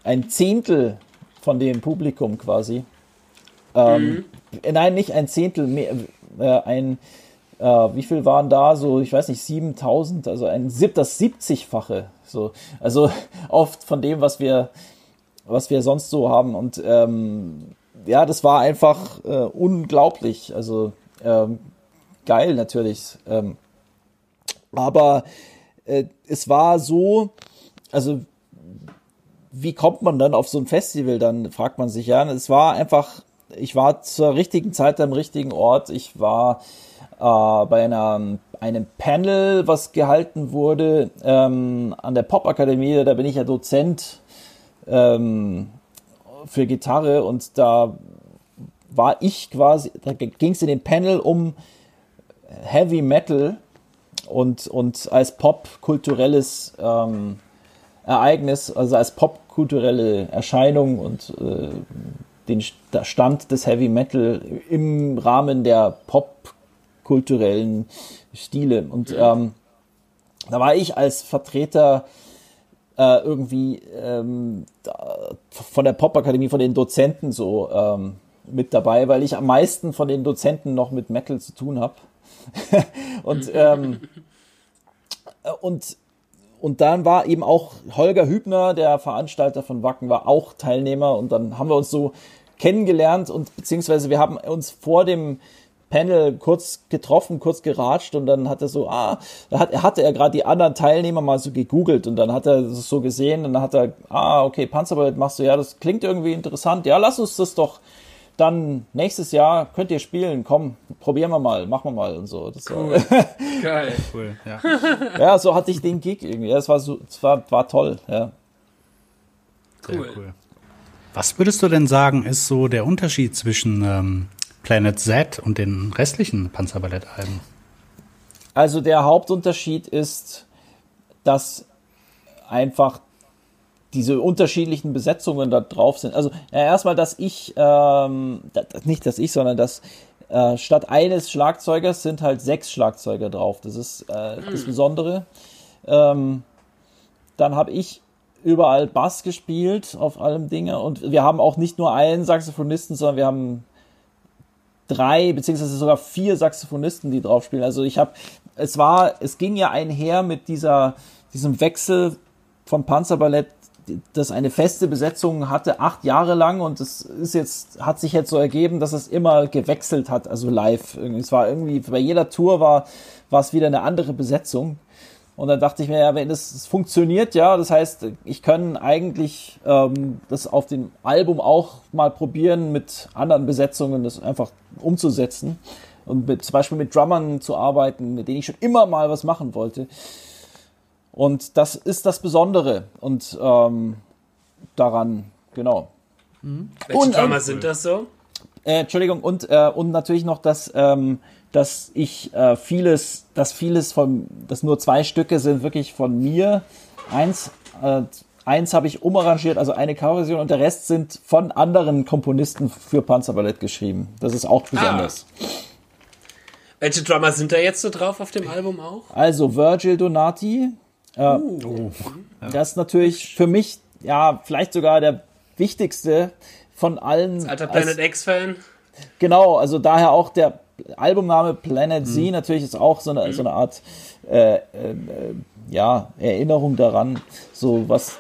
ein Zehntel von dem Publikum quasi. Ähm, äh, Nein, nicht ein Zehntel, mehr, äh, ein, äh, wie viel waren da? So, ich weiß nicht, 7000, also ein sieb- das 70-fache. So, also oft von dem, was wir, was wir sonst so haben. Und ähm, ja, das war einfach äh, unglaublich. Also ähm, geil natürlich. Ähm, aber äh, es war so, also wie kommt man dann auf so ein Festival? Dann fragt man sich ja. Es war einfach, ich war zur richtigen Zeit am richtigen Ort. Ich war bei einer, einem Panel, was gehalten wurde ähm, an der Popakademie. Da bin ich ja Dozent ähm, für Gitarre und da war ich quasi, da ging es in dem Panel um Heavy Metal und, und als Pop kulturelles ähm, Ereignis, also als popkulturelle Erscheinung und äh, den Stand des Heavy Metal im Rahmen der popkulturellen Stile. Und ähm, da war ich als Vertreter äh, irgendwie ähm, von der Popakademie, von den Dozenten so ähm, mit dabei, weil ich am meisten von den Dozenten noch mit Metal zu tun habe. und, ähm, und und dann war eben auch Holger Hübner, der Veranstalter von Wacken, war auch Teilnehmer und dann haben wir uns so kennengelernt und beziehungsweise wir haben uns vor dem Panel kurz getroffen, kurz geratscht und dann hat er so, ah, da hat, er hatte er gerade die anderen Teilnehmer mal so gegoogelt und dann hat er das so gesehen und dann hat er, ah, okay, Panzerballett machst du, ja, das klingt irgendwie interessant, ja, lass uns das doch dann nächstes Jahr könnt ihr spielen, komm, probieren wir mal, machen wir mal und so. Das cool. Geil. Cool, ja. ja, so hatte ich den Gig irgendwie. Es war, so, es war, war toll, ja. Cool. cool. Was würdest du denn sagen, ist so der Unterschied zwischen ähm, Planet Z und den restlichen Panzerballettalben? Also der Hauptunterschied ist, dass einfach diese unterschiedlichen Besetzungen da drauf sind. Also ja, erstmal, dass ich, ähm, nicht dass ich, sondern dass äh, statt eines Schlagzeugers sind halt sechs Schlagzeuger drauf. Das ist äh, das hm. Besondere. Ähm, dann habe ich überall Bass gespielt auf allem Dinge und wir haben auch nicht nur einen Saxophonisten, sondern wir haben drei beziehungsweise sogar vier Saxophonisten, die drauf spielen. Also ich habe, es war, es ging ja einher mit dieser, diesem Wechsel vom Panzerballett das eine feste Besetzung hatte, acht Jahre lang und es ist jetzt, hat sich jetzt so ergeben, dass es immer gewechselt hat, also live. Es war irgendwie, bei jeder Tour war, war es wieder eine andere Besetzung. Und dann dachte ich mir, ja, wenn es, es funktioniert, ja, das heißt, ich kann eigentlich ähm, das auf dem Album auch mal probieren, mit anderen Besetzungen das einfach umzusetzen und mit, zum Beispiel mit Drummern zu arbeiten, mit denen ich schon immer mal was machen wollte. Und das ist das Besondere und ähm, daran, genau. Mhm. Welche und, ähm, sind das so? Äh, Entschuldigung, und, äh, und natürlich noch, dass, ähm, dass ich äh, vieles, dass vieles von, dass nur zwei Stücke sind wirklich von mir. Eins, äh, eins habe ich umarrangiert, also eine Coverversion, und der Rest sind von anderen Komponisten für Panzerballett geschrieben. Das ist auch besonders. Ah. Welche Drummer sind da jetzt so drauf auf dem Album auch? Also Virgil Donati, ja. Uh. Das ist natürlich für mich, ja, vielleicht sogar der wichtigste von allen. Als alter Planet X-Fan. Genau, also daher auch der Albumname Planet mhm. Z natürlich ist auch so eine, mhm. so eine Art äh, äh, ja, Erinnerung daran, so was,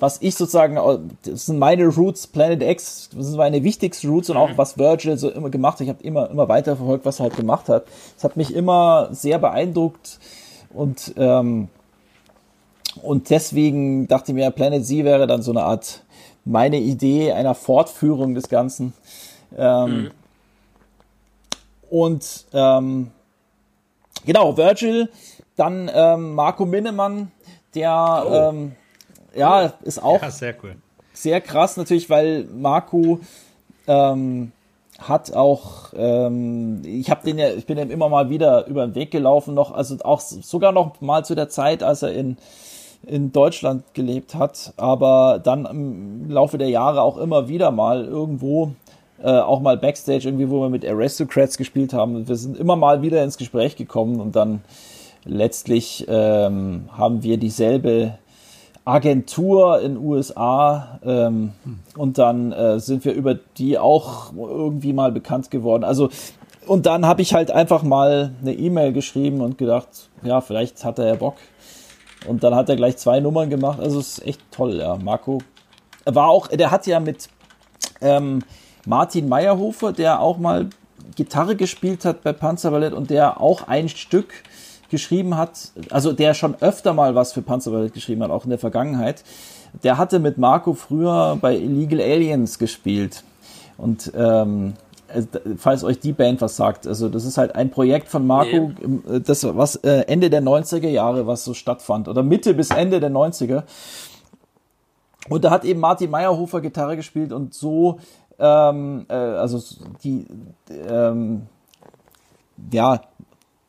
was ich sozusagen, das sind meine Roots, Planet X, das sind meine wichtigsten Roots und auch mhm. was Virgil so immer gemacht hat. Ich habe immer, immer weiter verfolgt, was er halt gemacht hat. Das hat mich immer sehr beeindruckt und, ähm, und deswegen dachte ich mir, Planet Z wäre dann so eine Art meine Idee einer Fortführung des Ganzen. Ähm, mhm. Und ähm, genau, Virgil, dann ähm, Marco Minnemann, der oh. ähm, ja ist auch ja, sehr, cool. sehr krass natürlich, weil Marco ähm, hat auch, ähm, ich habe den ja, ich bin ihm immer mal wieder über den Weg gelaufen, noch, also auch sogar noch mal zu der Zeit, als er in in Deutschland gelebt hat, aber dann im Laufe der Jahre auch immer wieder mal irgendwo, äh, auch mal Backstage irgendwie, wo wir mit Aristocrats gespielt haben. Wir sind immer mal wieder ins Gespräch gekommen und dann letztlich ähm, haben wir dieselbe Agentur in USA ähm, und dann äh, sind wir über die auch irgendwie mal bekannt geworden. Also und dann habe ich halt einfach mal eine E-Mail geschrieben und gedacht, ja, vielleicht hat er ja Bock. Und dann hat er gleich zwei Nummern gemacht. Also es ist echt toll, ja. Marco war auch, der hat ja mit ähm, Martin Meyerhofer, der auch mal Gitarre gespielt hat bei Panzerballett und der auch ein Stück geschrieben hat, also der schon öfter mal was für Panzerballett geschrieben hat, auch in der Vergangenheit, der hatte mit Marco früher bei Illegal Aliens gespielt. Und ähm, äh, falls euch die Band was sagt, also das ist halt ein Projekt von Marco, nee. das was äh, Ende der 90er Jahre, was so stattfand, oder Mitte bis Ende der 90er. Und da hat eben Martin Meyerhofer Gitarre gespielt und so, ähm, äh, also die, ähm, ja,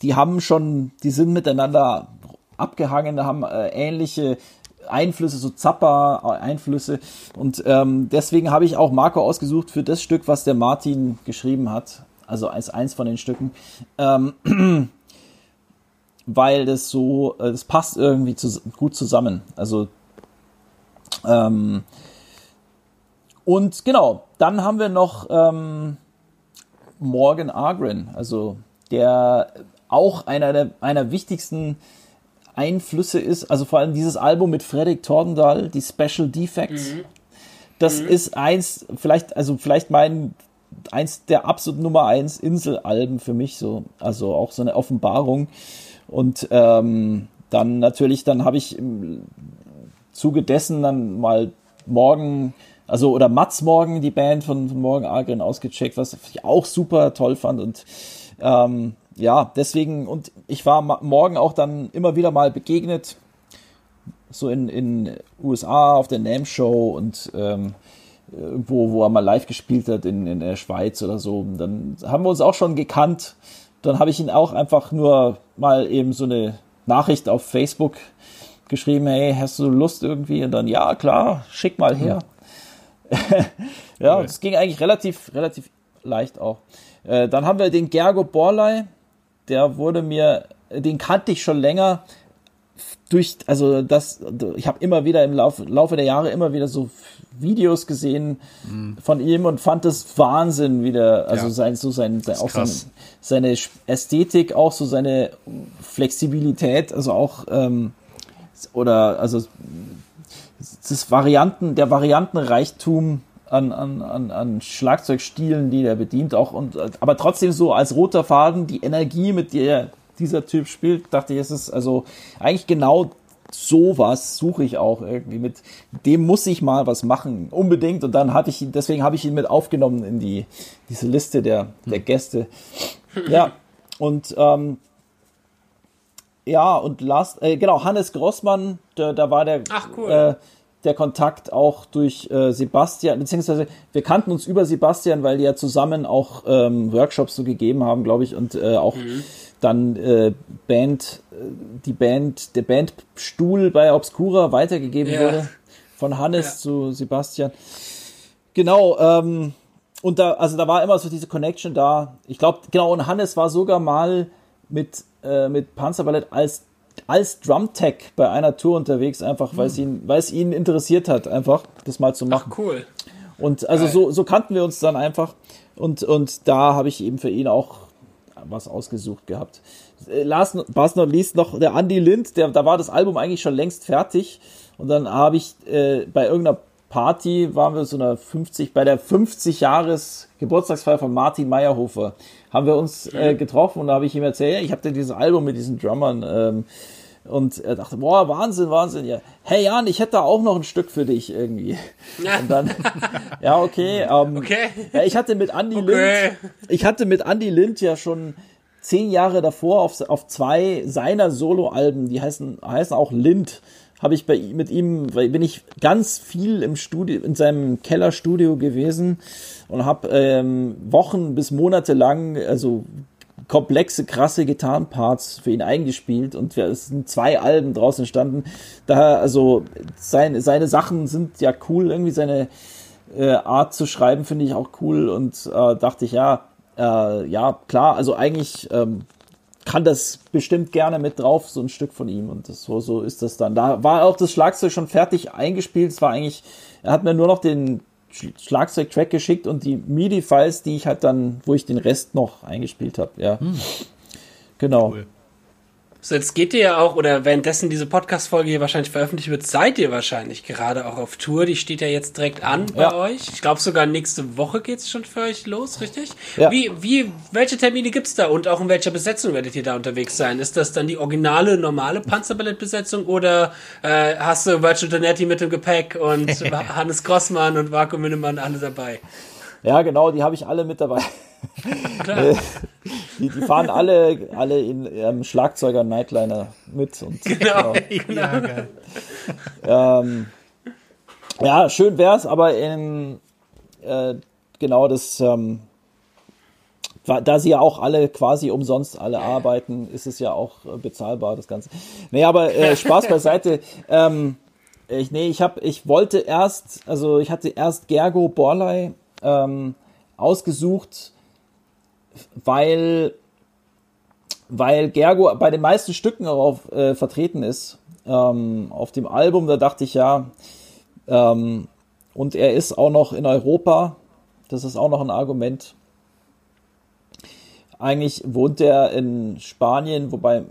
die haben schon, die sind miteinander abgehangen, haben äh, ähnliche Einflüsse, so Zappa-Einflüsse. Und ähm, deswegen habe ich auch Marco ausgesucht für das Stück, was der Martin geschrieben hat. Also als eins von den Stücken. Ähm, weil das so, äh, das passt irgendwie zu, gut zusammen. Also ähm, und genau, dann haben wir noch ähm, Morgan Agren, also der auch einer der einer wichtigsten Einflüsse ist, also vor allem dieses Album mit Fredrik Tordendahl, die Special Defects. Mhm. Das mhm. ist eins, vielleicht, also vielleicht mein eins der absolut Nummer eins Inselalben für mich so, also auch so eine Offenbarung. Und ähm, dann natürlich, dann habe ich im Zuge dessen dann mal morgen, also oder Mats Morgen, die Band von, von Morgen Agren ausgecheckt, was ich auch super toll fand und ähm, ja, deswegen, und ich war morgen auch dann immer wieder mal begegnet, so in, in USA auf der NAM Show und ähm, wo, wo er mal live gespielt hat in, in der Schweiz oder so. Und dann haben wir uns auch schon gekannt. Dann habe ich ihn auch einfach nur mal eben so eine Nachricht auf Facebook geschrieben, hey, hast du Lust irgendwie? Und dann, ja, klar, schick mal her. Ja, es ging eigentlich relativ, relativ leicht auch. Äh, dann haben wir den Gergo Borley, der wurde mir, den kannte ich schon länger durch, also das, ich habe immer wieder im Laufe, Laufe der Jahre immer wieder so Videos gesehen mhm. von ihm und fand das Wahnsinn wieder, also ja. sein, so sein, sein auch seine, seine Ästhetik, auch so seine Flexibilität, also auch, ähm, oder, also, das Varianten, der Variantenreichtum an, an, an, an Schlagzeugstilen, die der bedient, auch und aber trotzdem so als roter Faden die Energie, mit der dieser Typ spielt, dachte ich, es ist also eigentlich genau sowas suche ich auch irgendwie mit dem muss ich mal was machen unbedingt und dann hatte ich ihn deswegen habe ich ihn mit aufgenommen in die diese Liste der der hm. Gäste ja und ähm, ja und last äh, genau Hannes Grossmann da, da war der Ach, cool. äh, der Kontakt auch durch äh, Sebastian, beziehungsweise wir kannten uns über Sebastian, weil die ja zusammen auch ähm, Workshops so gegeben haben, glaube ich, und äh, auch mhm. dann äh, Band, äh, die Band, der Bandstuhl bei Obscura weitergegeben ja. wurde von Hannes ja. zu Sebastian. Genau, ähm, und da, also da war immer so diese Connection da. Ich glaube, genau, und Hannes war sogar mal mit, äh, mit Panzerballett als als Drumtech bei einer Tour unterwegs, einfach weil es hm. ihn, weil es ihn interessiert hat, einfach das mal zu machen. Ach, cool. Und also so, so kannten wir uns dann einfach. Und, und da habe ich eben für ihn auch was ausgesucht gehabt. Äh, last, last not least noch der Andy Lind, der, da war das Album eigentlich schon längst fertig. Und dann habe ich äh, bei irgendeiner Party waren wir so einer 50, bei der 50 Jahres Geburtstagsfeier von Martin Meyerhofer haben wir uns äh, getroffen und da habe ich ihm erzählt, ich habe dir dieses Album mit diesen Drummern ähm, und er dachte, boah, Wahnsinn, Wahnsinn, ja. Hey Jan, ich hätte da auch noch ein Stück für dich irgendwie. Und dann, ja, okay. Ähm, okay. Ja, ich hatte mit Andy okay. Lind, ich hatte mit Andy Lind ja schon zehn Jahre davor auf, auf zwei seiner Soloalben, die heißen, heißen auch Lind, habe ich bei mit ihm, bin ich ganz viel im Studio, in seinem Kellerstudio gewesen und habe ähm, Wochen bis Monate lang, also komplexe, krasse Gitarrenparts für ihn eingespielt und es sind zwei Alben draus entstanden. Daher, also seine, seine Sachen sind ja cool, irgendwie seine äh, Art zu schreiben finde ich auch cool und äh, dachte ich, ja, äh, ja, klar, also eigentlich ähm, kann das bestimmt gerne mit drauf, so ein Stück von ihm. Und das, so, so ist das dann. Da war auch das Schlagzeug schon fertig eingespielt. Es war eigentlich, er hat mir nur noch den Schlagzeugtrack geschickt und die MIDI-Files, die ich halt dann, wo ich den Rest noch eingespielt habe. Ja. Hm. Genau. Cool. So, jetzt geht ihr ja auch, oder währenddessen diese Podcast-Folge hier wahrscheinlich veröffentlicht wird, seid ihr wahrscheinlich gerade auch auf Tour. Die steht ja jetzt direkt an bei ja. euch. Ich glaube sogar nächste Woche geht's schon für euch los, richtig? Ja. Wie, wie, welche Termine gibt's da und auch in welcher Besetzung werdet ihr da unterwegs sein? Ist das dann die originale, normale Panzerballett-Besetzung oder äh, hast du Virtual Donetti mit dem Gepäck und Hannes Grossmann und Marco Minnemann alle dabei? Ja, genau, die habe ich alle mit dabei. Äh, die, die, fahren alle, alle in ihrem Schlagzeuger Nightliner mit. Und, genau, genau. Ja, ähm, ja, schön wär's, aber in, äh, genau das, ähm, da sie ja auch alle quasi umsonst alle arbeiten, ist es ja auch äh, bezahlbar, das Ganze. Nee, aber äh, Spaß beiseite. Ähm, Ich, nee, ich hab, ich wollte erst, also ich hatte erst Gergo Borley ähm, ausgesucht, weil, weil Gergo bei den meisten Stücken auch äh, vertreten ist. Ähm, auf dem Album, da dachte ich ja, ähm, und er ist auch noch in Europa, das ist auch noch ein Argument. Eigentlich wohnt er in Spanien, wobei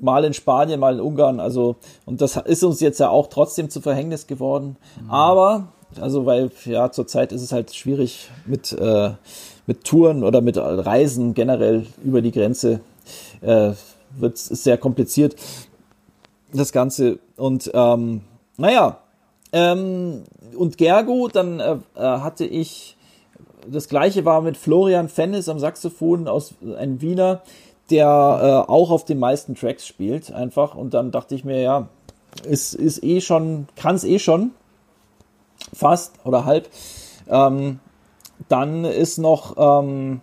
mal in Spanien, mal in Ungarn, also, und das ist uns jetzt ja auch trotzdem zu Verhängnis geworden. Mhm. Aber, also, weil, ja, zurzeit ist es halt schwierig mit, äh, mit Touren oder mit Reisen generell über die Grenze, äh, wird es sehr kompliziert, das Ganze. Und, ähm, naja, ähm, und Gergo, dann äh, äh, hatte ich, das gleiche war mit Florian Fennis am Saxophon aus ein Wiener, der äh, auch auf den meisten Tracks spielt, einfach. Und dann dachte ich mir, ja, ist, ist eh schon, kann es eh schon. Fast oder halb. Ähm, dann ist noch ähm,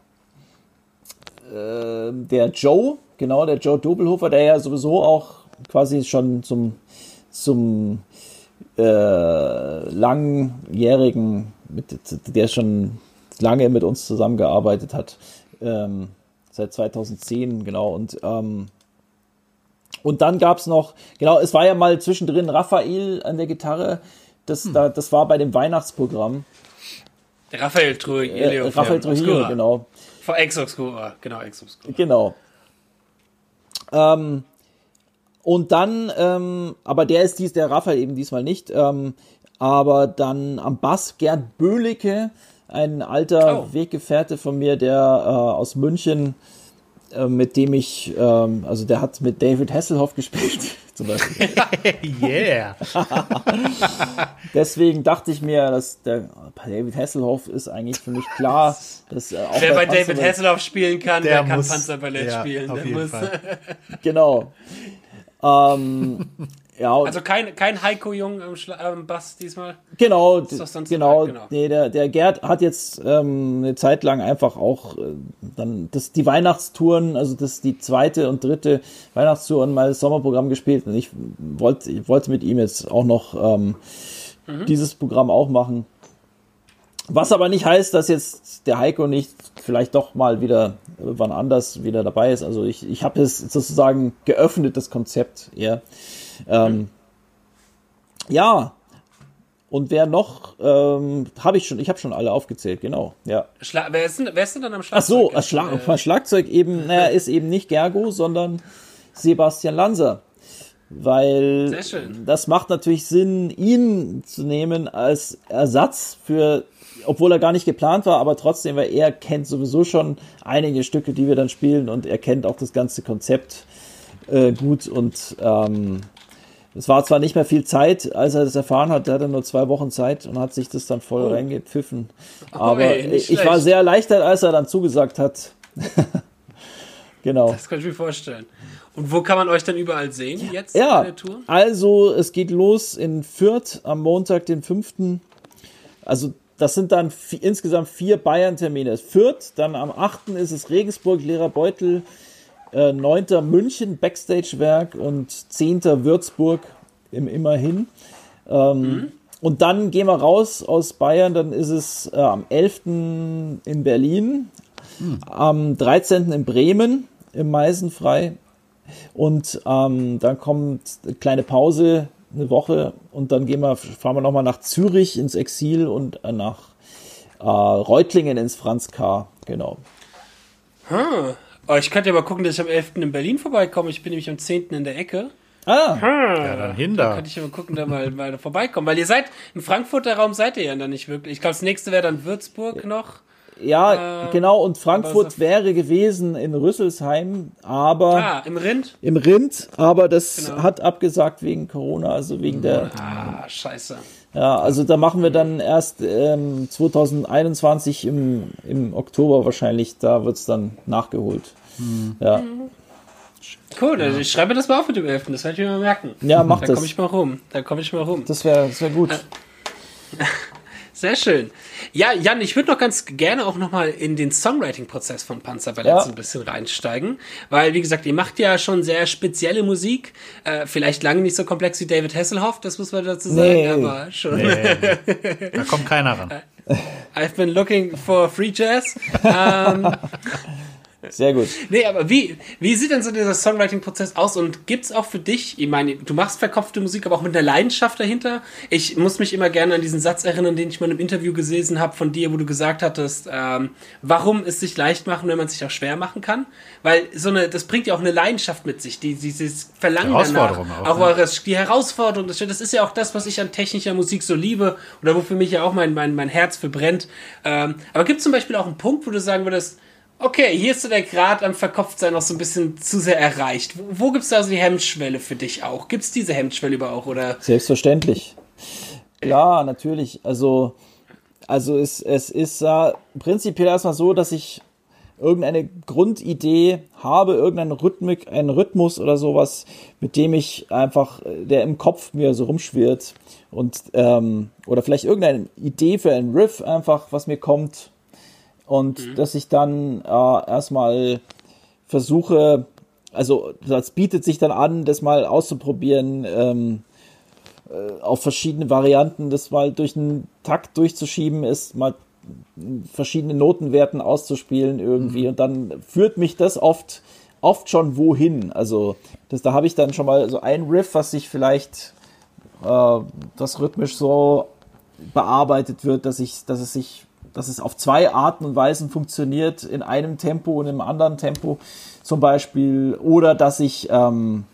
äh, der Joe, genau, der Joe Dobelhofer, der ja sowieso auch quasi schon zum, zum äh, langjährigen, mit, der schon lange mit uns zusammengearbeitet hat. Ähm, seit 2010, genau. Und, ähm, und dann gab es noch, genau, es war ja mal zwischendrin Raphael an der Gitarre. Das, hm. da, das war bei dem Weihnachtsprogramm. Raphael Trujillo. Äh, Raphael Trujillo, genau. Von Exoskura, genau, Exoskura. Genau. Ähm, und dann, ähm, aber der ist dies, der Raphael eben diesmal nicht. Ähm, aber dann am Bass Gerd Böhlicke, ein alter oh. Weggefährte von mir, der äh, aus München, äh, mit dem ich, ähm, also der hat mit David Hasselhoff gespielt, zum Beispiel. yeah. Deswegen dachte ich mir, dass der David Hasselhoff ist eigentlich für mich klar. Dass, äh, auch Wer bei David Hasselhoff spielen kann, der, der kann muss, Panzerballett ja, spielen. Auf jeden muss. Fall. genau. Ähm, ja, also kein, kein Heiko Jung im ähm, Bass diesmal? Genau, genau, genau. Nee, der, der Gerd hat jetzt ähm, eine Zeit lang einfach auch äh, dann das, die Weihnachtstouren, also das die zweite und dritte Weihnachtstour und mal das Sommerprogramm gespielt und ich wollte ich wollte mit ihm jetzt auch noch ähm, mhm. dieses Programm auch machen. Was aber nicht heißt, dass jetzt der Heiko nicht vielleicht doch mal wieder wann anders wieder dabei ist. Also ich, ich habe es sozusagen geöffnet, das Konzept eher. Ähm, ja. Und wer noch, ähm, habe ich schon, ich habe schon alle aufgezählt, genau, ja. Schla wer, ist denn, wer ist denn dann am Schlagzeug? Ach so, das Schla äh, Schlagzeug eben, naja, ist eben nicht Gergo, sondern Sebastian Lanzer. Weil das macht natürlich Sinn, ihn zu nehmen als Ersatz für, obwohl er gar nicht geplant war, aber trotzdem, weil er kennt sowieso schon einige Stücke, die wir dann spielen und er kennt auch das ganze Konzept äh, gut und ähm, es war zwar nicht mehr viel Zeit, als er das erfahren hat, der hatte nur zwei Wochen Zeit und hat sich das dann voll oh. reingepfiffen. Aber oh, ey, ich war sehr erleichtert, als er dann zugesagt hat. genau. Das kann ich mir vorstellen. Und wo kann man euch dann überall sehen jetzt ja, in der Tour? Also es geht los in Fürth am Montag, den 5. Also das sind dann insgesamt vier Bayern-Termine. Fürth, dann am 8. ist es Regensburg, Lehrer Beutel, äh, 9. München Backstage-Werk und 10. Würzburg im Immerhin. Ähm, mhm. Und dann gehen wir raus aus Bayern, dann ist es äh, am 11. in Berlin, mhm. am 13. in Bremen, im Meisenfrei. Und ähm, dann kommt eine kleine Pause, eine Woche, und dann gehen wir, fahren wir nochmal nach Zürich ins Exil und äh, nach äh, Reutlingen ins Franz K. Genau. Hm. Oh, ich könnte ja mal gucken, dass ich am 11. in Berlin vorbeikomme. Ich bin nämlich am 10. in der Ecke. Ah, hm. ja, dann hin da. Könnte ich ja mal gucken, da mal, mal vorbeikommen. Weil ihr seid, im Frankfurter Raum seid ihr ja dann nicht wirklich. Ich glaube, das nächste wäre dann Würzburg noch. Ja, äh, genau. Und Frankfurt wäre gewesen in Rüsselsheim, aber. Ah, im Rind? Im Rind, aber das genau. hat abgesagt wegen Corona, also wegen der. Ah, scheiße. Ja, also da machen wir dann erst ähm, 2021 im, im Oktober wahrscheinlich, da wird es dann nachgeholt. Mhm. Ja. Cool, also ich schreibe das mal auf mit dem 11. Das werde ich mir mal merken. Ja, mach da das. Da komme ich mal rum. Da komme ich mal rum. Das wäre das wär gut. Sehr schön. Ja, Jan, ich würde noch ganz gerne auch nochmal in den Songwriting-Prozess von Panzerballett Ja. ein bisschen reinsteigen, weil, wie gesagt, ihr macht ja schon sehr spezielle Musik, äh, vielleicht lange nicht so komplex wie David Hasselhoff, das muss man dazu sagen, Nee. aber schon. Da kommt keiner ran. I've been looking for free jazz. ähm, Sehr gut. Nee, aber wie, wie sieht denn so dieser Songwriting-Prozess aus und gibt's auch für dich, ich meine, du machst verkopfte Musik, aber auch mit einer Leidenschaft dahinter? Ich muss mich immer gerne an diesen Satz erinnern, den ich mal im Interview gelesen habe von dir, wo du gesagt hattest, ähm, warum es sich leicht machen, wenn man es sich auch schwer machen kann? Weil so eine, das bringt ja auch eine Leidenschaft mit sich, die, dieses Verlangen danach. Herausforderung auch, auch ne? eures, die Herausforderung, das, das ist ja auch das, was ich an technischer Musik so liebe oder wofür mich ja auch mein, mein, mein Herz für brennt. Ähm, aber gibt zum Beispiel auch einen Punkt, wo du sagen würdest, Okay, hier ist so der Grad am Verkopftsein noch so ein bisschen zu sehr erreicht. Wo, wo gibt's da so die Hemmschwelle für dich auch? Gibt's diese Hemmschwelle über auch oder? Selbstverständlich. Ja, natürlich. Also, also es, es ist äh, prinzipiell erstmal so, dass ich irgendeine Grundidee habe, irgendeinen Rhythmik, einen Rhythmus oder sowas, mit dem ich einfach, der im Kopf mir so rumschwirrt und ähm, oder vielleicht irgendeine Idee für einen Riff einfach, was mir kommt und dass ich dann äh, erstmal versuche, also das bietet sich dann an, das mal auszuprobieren, ähm, äh, auf verschiedene Varianten, das mal durch einen Takt durchzuschieben, ist mal verschiedene Notenwerten auszuspielen irgendwie. Und dann führt mich das oft oft schon wohin. Also das, da habe ich dann schon mal so ein Riff, was sich vielleicht äh, das rhythmisch so bearbeitet wird, dass ich, dass es sich, dass es auf zwei Arten und Weisen funktioniert, in einem Tempo und im anderen Tempo zum Beispiel, oder dass ich ähm,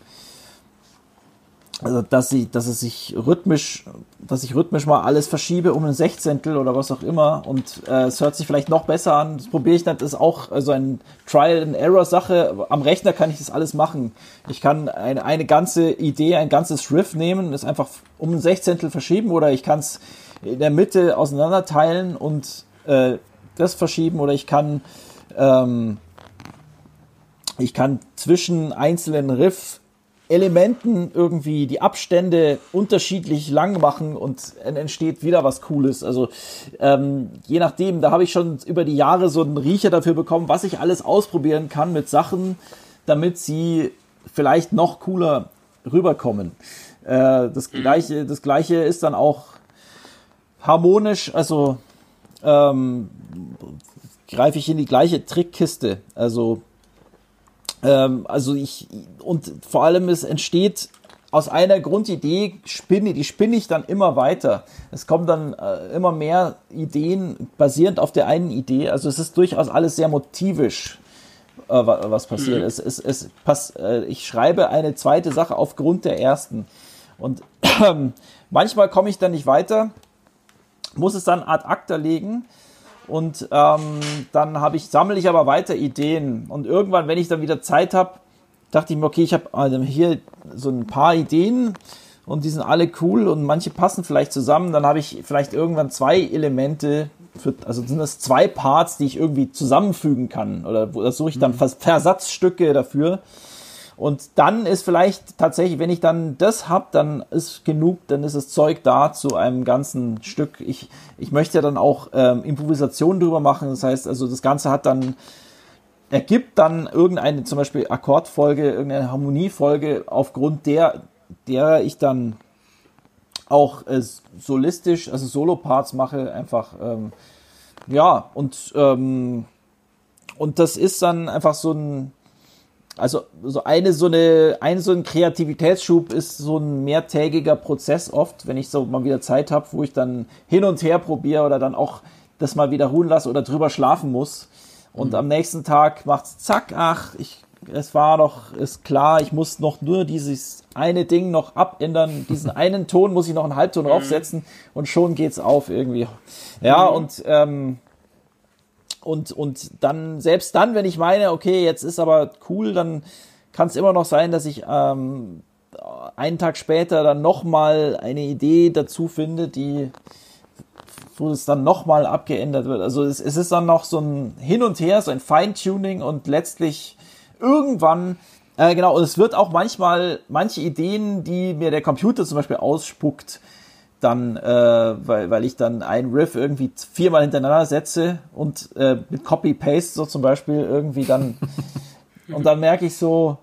also dass sie, dass es sich rhythmisch, dass ich rhythmisch mal alles verschiebe um ein Sechzehntel oder was auch immer und äh, es hört sich vielleicht noch besser an. Das probiere ich dann, das ist auch also ein Trial and Error Sache. Am Rechner kann ich das alles machen. Ich kann eine, eine ganze Idee, ein ganzes Riff nehmen, das einfach um ein Sechzehntel verschieben oder ich kann es in der Mitte auseinanderteilen und äh, das verschieben oder ich kann ähm, ich kann zwischen einzelnen Riff Elementen irgendwie die Abstände unterschiedlich lang machen und dann entsteht wieder was Cooles. Also ähm, je nachdem, da habe ich schon über die Jahre so einen Riecher dafür bekommen, was ich alles ausprobieren kann mit Sachen, damit sie vielleicht noch cooler rüberkommen. Äh, das gleiche, das gleiche ist dann auch harmonisch, also ähm, greife ich in die gleiche Trickkiste. Also ähm, also ich, und vor allem es entsteht aus einer Grundidee, spinne, die spinne ich dann immer weiter. Es kommen dann äh, immer mehr Ideen basierend auf der einen Idee. Also es ist durchaus alles sehr motivisch, äh, wa- was passiert. Es, es, es pass, äh, ich schreibe eine zweite Sache aufgrund der ersten. Und manchmal komme ich dann nicht weiter, muss es dann ad acta legen. Und ähm, dann habe ich, sammle ich aber weiter Ideen. Und irgendwann, wenn ich dann wieder Zeit habe, dachte ich mir, okay, ich habe also hier so ein paar Ideen und die sind alle cool und manche passen vielleicht zusammen. Dann habe ich vielleicht irgendwann zwei Elemente, für, also sind das zwei Parts, die ich irgendwie zusammenfügen kann. Oder wo- da suche ich dann Vers Versatzstücke dafür. Und dann ist vielleicht tatsächlich, wenn ich dann das hab, dann ist genug, dann ist das Zeug da zu einem ganzen Stück. Ich, ich möchte ja dann auch ähm, Improvisation drüber machen. Das heißt, also das Ganze hat dann, ergibt dann irgendeine zum Beispiel Akkordfolge, irgendeine Harmoniefolge, aufgrund der, der ich dann auch äh, solistisch, also Solo-Parts mache, einfach, ähm, ja, und, ähm, und das ist dann einfach so ein, also so eine so eine ein so ein Kreativitätsschub ist so ein mehrtägiger Prozess oft, wenn ich so mal wieder Zeit habe, wo ich dann hin und her probiere oder dann auch das mal wieder ruhen lasse oder drüber schlafen muss. Und am nächsten Tag macht's zack, ach, ich es war doch ist klar, ich muss noch nur dieses eine Ding noch abändern, diesen einen Ton muss ich noch einen Halbton draufsetzen und schon geht's auf irgendwie. Ja, und ähm, und, und dann, selbst dann, wenn ich meine, okay, jetzt ist aber cool, dann kann es immer noch sein, dass ich ähm, einen Tag später dann nochmal eine Idee dazu finde, die, wo es dann nochmal abgeändert wird. Also es, es ist dann noch so ein Hin und Her, so ein Feintuning und letztlich irgendwann, äh, genau, und es wird auch manchmal, manche Ideen, die mir der Computer zum Beispiel ausspuckt, dann, äh, weil, weil ich dann ein Riff irgendwie viermal hintereinander setze und äh, mit Copy-Paste so zum Beispiel irgendwie dann und dann merke ich so,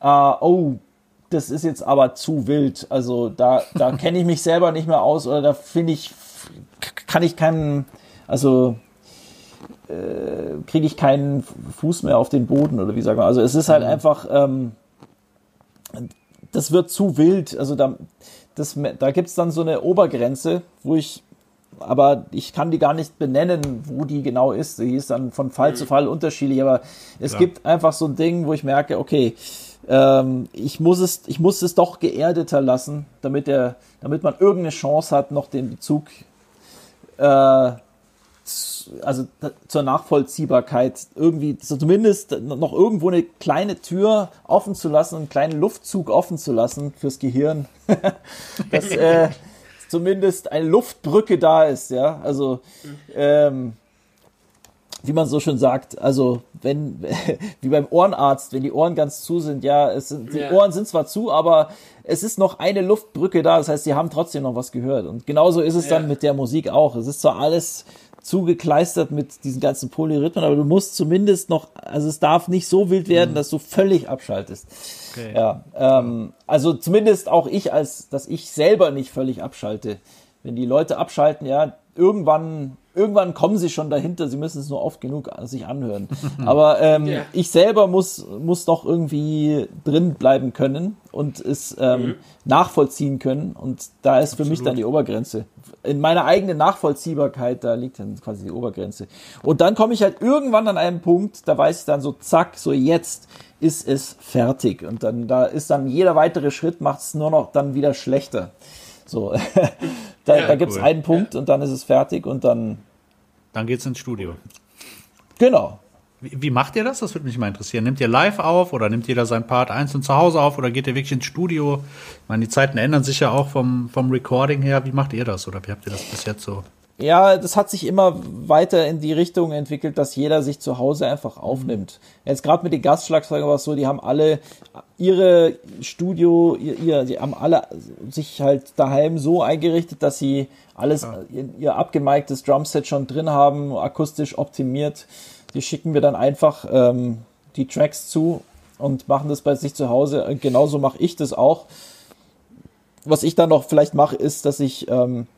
äh, oh, das ist jetzt aber zu wild. Also da, da kenne ich mich selber nicht mehr aus oder da finde ich, kann ich keinen, also äh, kriege ich keinen Fuß mehr auf den Boden oder wie sagen wir. Also es ist halt mhm. einfach, ähm, das wird zu wild. Also da, das, da gibt es dann so eine Obergrenze, wo ich, aber ich kann die gar nicht benennen, wo die genau ist. Die ist dann von Fall mhm. zu Fall unterschiedlich, aber es ja. gibt einfach so ein Ding, wo ich merke, okay, ähm, ich muss es, ich muss es doch geerdeter lassen, damit der, damit man irgendeine Chance hat, noch den Bezug äh, also zur Nachvollziehbarkeit irgendwie so zumindest noch irgendwo eine kleine Tür offen zu lassen, einen kleinen Luftzug offen zu lassen fürs Gehirn, dass äh, zumindest eine Luftbrücke da ist, ja, also ähm, wie man so schön sagt, also wenn, wie beim Ohrenarzt, wenn die Ohren ganz zu sind, ja, es sind, die ja. Ohren sind zwar zu, aber es ist noch eine Luftbrücke da, das heißt, sie haben trotzdem noch was gehört. Und genauso ist es ja. dann mit der Musik auch. Es ist zwar alles zugekleistert mit diesen ganzen Polyrhythmen, aber du musst zumindest noch, also es darf nicht so wild werden, mhm. dass du völlig abschaltest. Okay. Ja, ähm, also zumindest auch ich, als dass ich selber nicht völlig abschalte. Wenn die Leute abschalten, ja, irgendwann irgendwann kommen sie schon dahinter, sie müssen es nur oft genug sich anhören. Aber ähm, yeah. ich selber muss, muss doch irgendwie drin bleiben können und es ähm, mhm. nachvollziehen können. Und da ist Absolut. für mich dann die Obergrenze. In meiner eigenen Nachvollziehbarkeit, da liegt dann quasi die Obergrenze. Und dann komme ich halt irgendwann an einen Punkt, da weiß ich dann so, zack, so jetzt ist es fertig. Und dann, da ist dann jeder weitere Schritt macht es nur noch dann wieder schlechter. So, da, ja, da gibt es cool. einen Punkt ja. und dann ist es fertig und dann dann geht's ins Studio. Genau. Wie, wie, macht ihr das? Das würde mich mal interessieren. Nimmt ihr live auf oder nimmt jeder sein Part einzeln zu Hause auf oder geht ihr wirklich ins Studio? Ich meine, die Zeiten ändern sich ja auch vom, vom Recording her. Wie macht ihr das oder wie habt ihr das bis jetzt so? Ja, das hat sich immer weiter in die Richtung entwickelt, dass jeder sich zu Hause einfach aufnimmt. Jetzt gerade mit den Gastschlagzeugern war es so, die haben alle ihre Studio, ihr, ihr, die haben alle sich halt daheim so eingerichtet, dass sie alles, ja. ihr, ihr abgemeigtes Drumset schon drin haben, akustisch optimiert. Die schicken wir dann einfach ähm, die Tracks zu und machen das bei sich zu Hause. Genauso mache ich das auch. Was ich dann noch vielleicht mache, ist, dass ich ähm,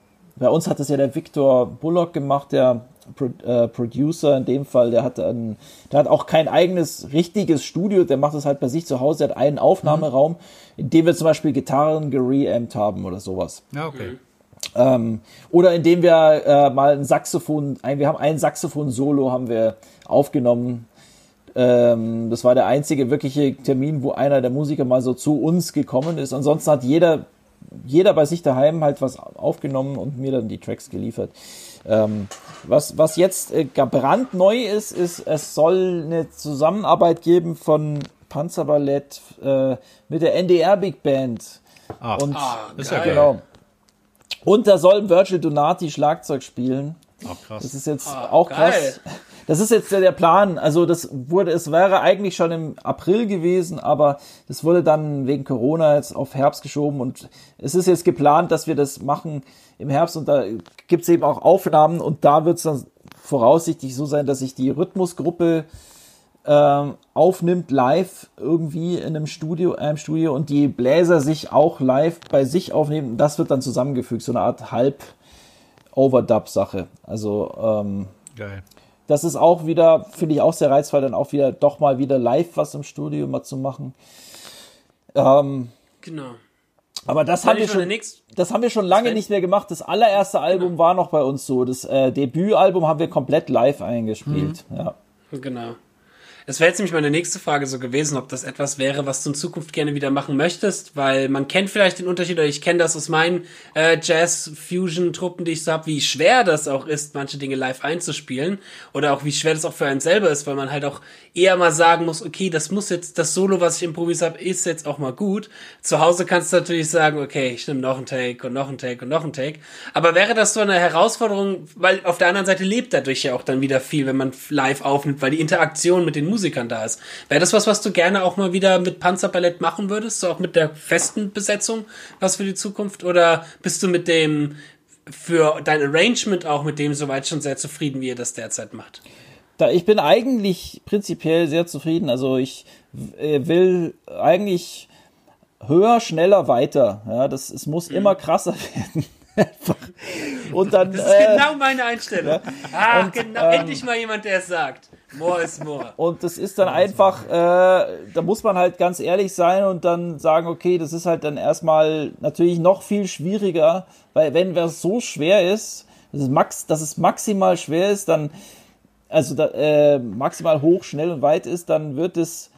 bei uns hat das ja der Victor Bullock gemacht, der Pro, äh, Producer in dem Fall. Der hat, ein, der hat auch kein eigenes richtiges Studio, der macht das halt bei sich zu Hause. Der hat einen Aufnahmeraum, in dem wir zum Beispiel Gitarren gereamt haben oder sowas. Ja, okay. Ähm, oder indem wir äh, mal ein Saxophon, ein, wir haben ein Saxophon-Solo haben wir aufgenommen. Ähm, das war der einzige wirkliche Termin, wo einer der Musiker mal so zu uns gekommen ist. Ansonsten hat jeder jeder bei sich daheim halt was aufgenommen und mir dann die Tracks geliefert. Ähm, was, was jetzt äh, brandneu ist, ist, es soll eine Zusammenarbeit geben von Panzerballett äh, mit der NDR Big Band. Ah, und, ah, ist ja genau. Und da soll Virgil Donati Schlagzeug spielen. Ach, krass. Das ist jetzt ah, auch krass. Das ist jetzt der Plan. Also das wurde, es wäre eigentlich schon im April gewesen, aber das wurde dann wegen Corona jetzt auf Herbst geschoben und es ist jetzt geplant, dass wir das machen im Herbst und da gibt es eben auch Aufnahmen und da wird es dann voraussichtlich so sein, dass sich die Rhythmusgruppe ähm, aufnimmt live irgendwie in einem Studio, einem Studio und die Bläser sich auch live bei sich aufnehmen. Das wird dann zusammengefügt, so eine Art halb Overdub-Sache. Also ähm, Geil das ist auch wieder, finde ich auch sehr reizvoll, dann auch wieder doch mal wieder live was im Studio mal zu machen. Ähm, genau. Aber das haben, wir schon, das haben wir schon lange nicht mehr gemacht. Das allererste Album genau. war noch bei uns so. Das äh, Debütalbum haben wir komplett live eingespielt. Mhm. Ja. Genau. Das wäre jetzt nämlich meine nächste Frage so gewesen, ob das etwas wäre, was du in Zukunft gerne wieder machen möchtest, weil man kennt vielleicht den Unterschied, oder ich kenne das aus meinen äh, Jazz-Fusion-Truppen, die ich so habe, wie schwer das auch ist, manche Dinge live einzuspielen oder auch wie schwer das auch für einen selber ist, weil man halt auch eher mal sagen muss, okay, das muss jetzt, das Solo, was ich improvisiert habe, ist jetzt auch mal gut. Zu Hause kannst du natürlich sagen, okay, ich nehme noch einen Take und noch einen Take und noch einen Take. Aber wäre das so eine Herausforderung, weil auf der anderen Seite lebt dadurch ja auch dann wieder viel, wenn man live aufnimmt, weil die Interaktion mit den Musikern da ist. Wäre das was, was du gerne auch mal wieder mit Panzerballett machen würdest, so auch mit der festen Besetzung, was für die Zukunft? Oder bist du mit dem, für dein Arrangement auch mit dem soweit schon sehr zufrieden, wie ihr das derzeit macht? Da, ich bin eigentlich prinzipiell sehr zufrieden. Also ich äh, will eigentlich höher, schneller, weiter. Ja, das, es muss mhm. immer krasser werden. und dann, das ist äh, genau meine Einstellung. Ah, genau, ähm, endlich mal jemand, der es sagt. More is more. Und das ist dann einfach, äh, da muss man halt ganz ehrlich sein und dann sagen, okay, das ist halt dann erstmal natürlich noch viel schwieriger, weil wenn es so schwer ist, dass es, max, dass es maximal schwer ist, dann, also da, äh, maximal hoch, schnell und weit ist, dann wird es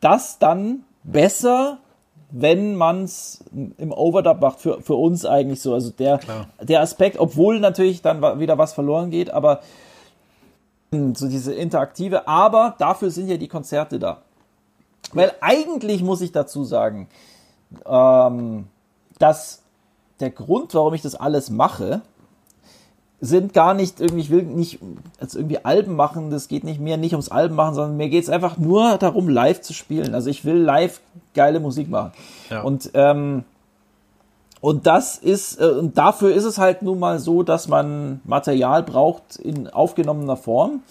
das dann besser wenn man es im Overdub macht, für, für uns eigentlich so. Also der, der Aspekt, obwohl natürlich dann wieder was verloren geht, aber so diese interaktive, aber dafür sind ja die Konzerte da. Weil eigentlich muss ich dazu sagen, ähm, dass der Grund, warum ich das alles mache, sind gar nicht irgendwie, ich will nicht als irgendwie Alben machen, das geht nicht mehr nicht ums Alben machen, sondern mir geht es einfach nur darum, live zu spielen. Also ich will live geile Musik machen. Ja. Und ähm, und das ist, äh, und dafür ist es halt nun mal so, dass man Material braucht in aufgenommener Form.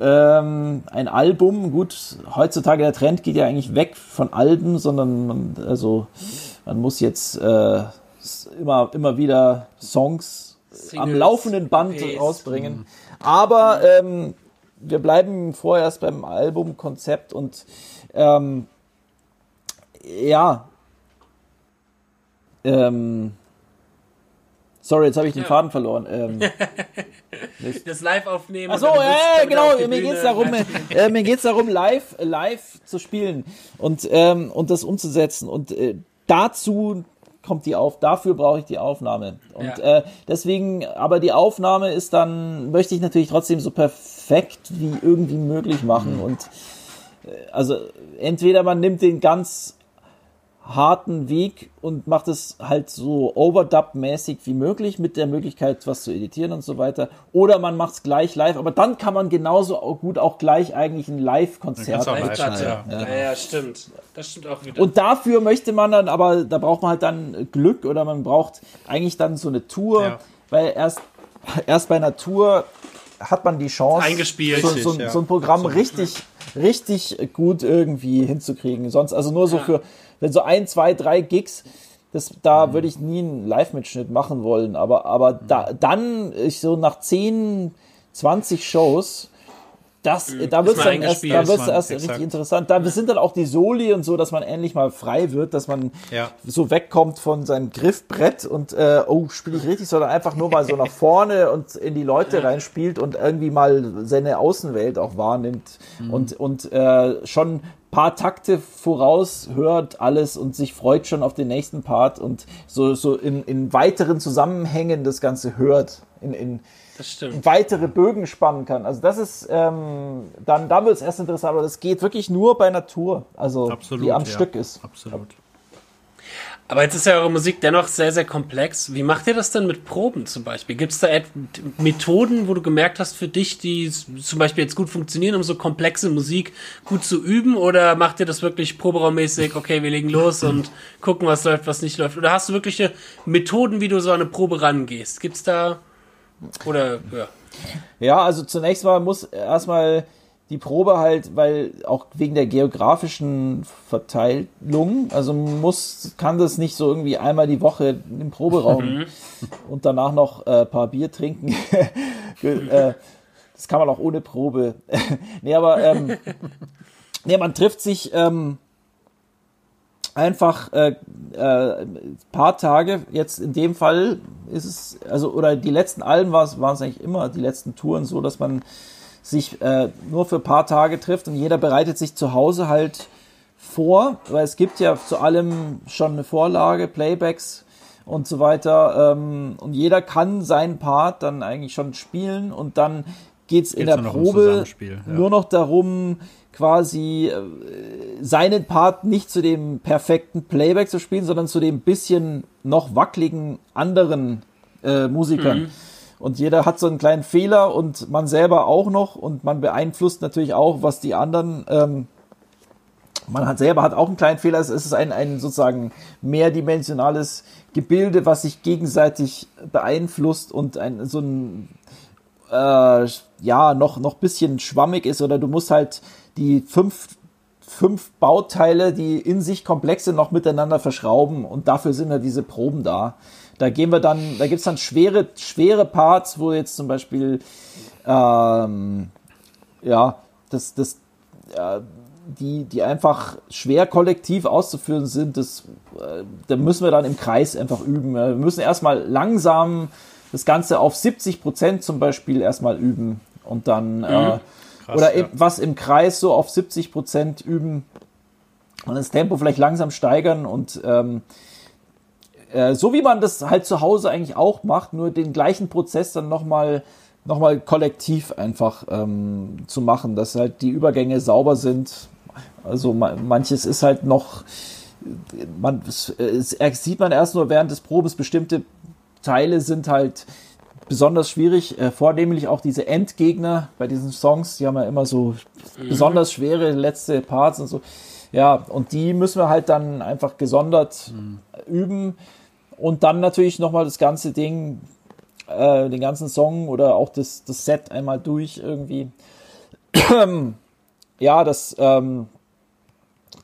Ähm, ein Album, gut, heutzutage der Trend geht ja eigentlich weg von Alben, sondern man, also man muss jetzt äh, immer, immer wieder Songs Singles, am laufenden Band Pace. rausbringen. Mhm. Aber ähm, wir bleiben vorerst beim Albumkonzept und ähm, ja. Ähm, sorry, jetzt habe ich den ja. Faden verloren. Ähm, das Live aufnehmen. Achso, ja, genau. Mir geht es darum, äh, mir geht's darum, live, live zu spielen und ähm, und das umzusetzen und äh, dazu kommt die auf, dafür brauche ich die Aufnahme. Und ja. äh, deswegen, aber die Aufnahme ist dann, möchte ich natürlich trotzdem so perfekt wie irgendwie möglich machen. Mhm. Und äh, also entweder man nimmt den ganz harten Weg und macht es halt so overdub-mäßig wie möglich mit der Möglichkeit, was zu editieren und so weiter. Oder man macht es gleich live, aber dann kann man genauso gut auch gleich eigentlich ein Live-Konzert live ja. Ja. ja. ja, stimmt. Das stimmt auch wieder. Und dafür möchte man dann, aber da braucht man halt dann Glück oder man braucht eigentlich dann so eine Tour, ja. weil erst, erst bei einer Tour hat man die Chance, Eingespielt, so, so, so ein Programm so richtig, richtig gut irgendwie hinzukriegen. Sonst also nur so für wenn so ein, zwei, drei Gigs, das, da mhm. würde ich nie einen Live-Mitschnitt machen wollen. Aber, aber da, dann, ich so nach 10, 20 Shows, das, mhm. da wird es dann erst, da wird's erst richtig interessant. Da sind dann auch die Soli und so, dass man endlich mal frei wird, dass man ja. so wegkommt von seinem Griffbrett und äh, oh, spiele ich richtig, sondern einfach nur mal so nach vorne und in die Leute reinspielt und irgendwie mal seine Außenwelt auch wahrnimmt mhm. und, und äh, schon paar Takte voraus hört alles und sich freut schon auf den nächsten Part und so, so in, in weiteren Zusammenhängen das Ganze hört, in, in weitere Bögen spannen kann. Also das ist, ähm, dann, da wird es erst interessant, aber das geht wirklich nur bei Natur, also Absolut, die am ja. Stück ist. Absolut. Aber jetzt ist ja eure Musik dennoch sehr, sehr komplex. Wie macht ihr das denn mit Proben zum Beispiel? Gibt es da Methoden, wo du gemerkt hast für dich, die zum Beispiel jetzt gut funktionieren, um so komplexe Musik gut zu üben? Oder macht ihr das wirklich proberaummäßig, okay, wir legen los und gucken, was läuft, was nicht läuft? Oder hast du wirkliche Methoden, wie du so an eine Probe rangehst? Gibt es da, oder, ja. Ja, also zunächst mal muss erstmal die Probe halt, weil auch wegen der geografischen Verteilung, also muss, kann das nicht so irgendwie einmal die Woche im Proberaum mhm. und danach noch äh, paar Bier trinken. äh, das kann man auch ohne Probe. nee, aber ähm, nee, man trifft sich ähm, einfach äh, äh, paar Tage. Jetzt in dem Fall ist es, also oder die letzten Alben war es, waren es eigentlich immer die letzten Touren so, dass man sich äh, nur für paar Tage trifft und jeder bereitet sich zu Hause halt vor, weil es gibt ja zu allem schon eine Vorlage, Playbacks und so weiter. Ähm, und jeder kann seinen Part dann eigentlich schon spielen und dann geht's, geht's in der Probe ja. nur noch darum, quasi äh, seinen Part nicht zu dem perfekten Playback zu spielen, sondern zu dem bisschen noch wackeligen anderen äh, Musikern. Mhm und jeder hat so einen kleinen Fehler und man selber auch noch und man beeinflusst natürlich auch, was die anderen ähm, man hat selber hat auch einen kleinen Fehler. Es ist ein, ein sozusagen mehrdimensionales Gebilde, was sich gegenseitig beeinflusst und ein so ein äh, ja noch noch bisschen schwammig ist oder du musst halt die fünf fünf Bauteile, die in sich komplex sind, noch miteinander verschrauben und dafür sind ja diese Proben da. Da gehen wir dann, da gibt's dann schwere schwere Parts, wo jetzt zum Beispiel ähm, ja das das äh, die, die einfach schwer kollektiv auszuführen sind, das, äh, da müssen wir dann im Kreis einfach üben. Wir müssen erstmal langsam das Ganze auf 70 Prozent zum Beispiel erstmal üben und dann, mhm. äh, Krass, oder ja. was im Kreis so auf 70 Prozent üben und das Tempo vielleicht langsam steigern und ähm, äh, so wie man das halt zu Hause eigentlich auch macht, nur den gleichen Prozess dann nochmal noch mal kollektiv einfach ähm, zu machen, dass halt die Übergänge sauber sind also manches ist halt noch, man, es, sieht man erst nur während des Probes, bestimmte Teile sind halt besonders schwierig, äh, vornehmlich auch diese Endgegner bei diesen Songs, die haben ja immer so mhm. besonders schwere letzte Parts und so. Ja, und die müssen wir halt dann einfach gesondert mhm. üben und dann natürlich nochmal das ganze Ding, äh, den ganzen Song oder auch das, das Set einmal durch irgendwie. ja, das, ähm,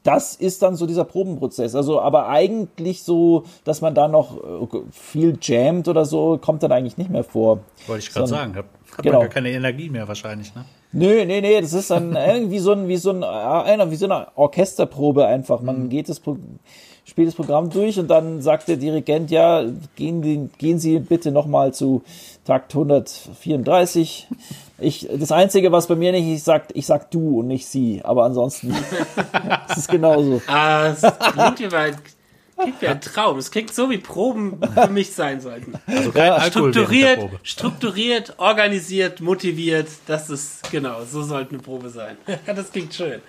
das ist dann so dieser Probenprozess. Also, aber eigentlich so, dass man da noch äh, viel jammt oder so, kommt dann eigentlich nicht mehr vor. Wollte ich gerade sagen, hat, hat genau. man gar keine Energie mehr wahrscheinlich, ne? Nö, nee, nee, das ist dann irgendwie so ein, wie so ein, einer, wie so eine Orchesterprobe einfach. Man mhm. geht das, spielt das Programm durch und dann sagt der Dirigent, ja, gehen, gehen Sie bitte nochmal zu Takt 134 ich, das Einzige, was bei mir nicht, ich sag, ich sag du und nicht sie, aber ansonsten ist es genauso. Ah, es klingt Klingt wie ein Traum. Es klingt so, wie Proben für mich sein sollten. Also kein ja, strukturiert, strukturiert, organisiert, motiviert. Das ist, genau, so sollte eine Probe sein. das klingt schön.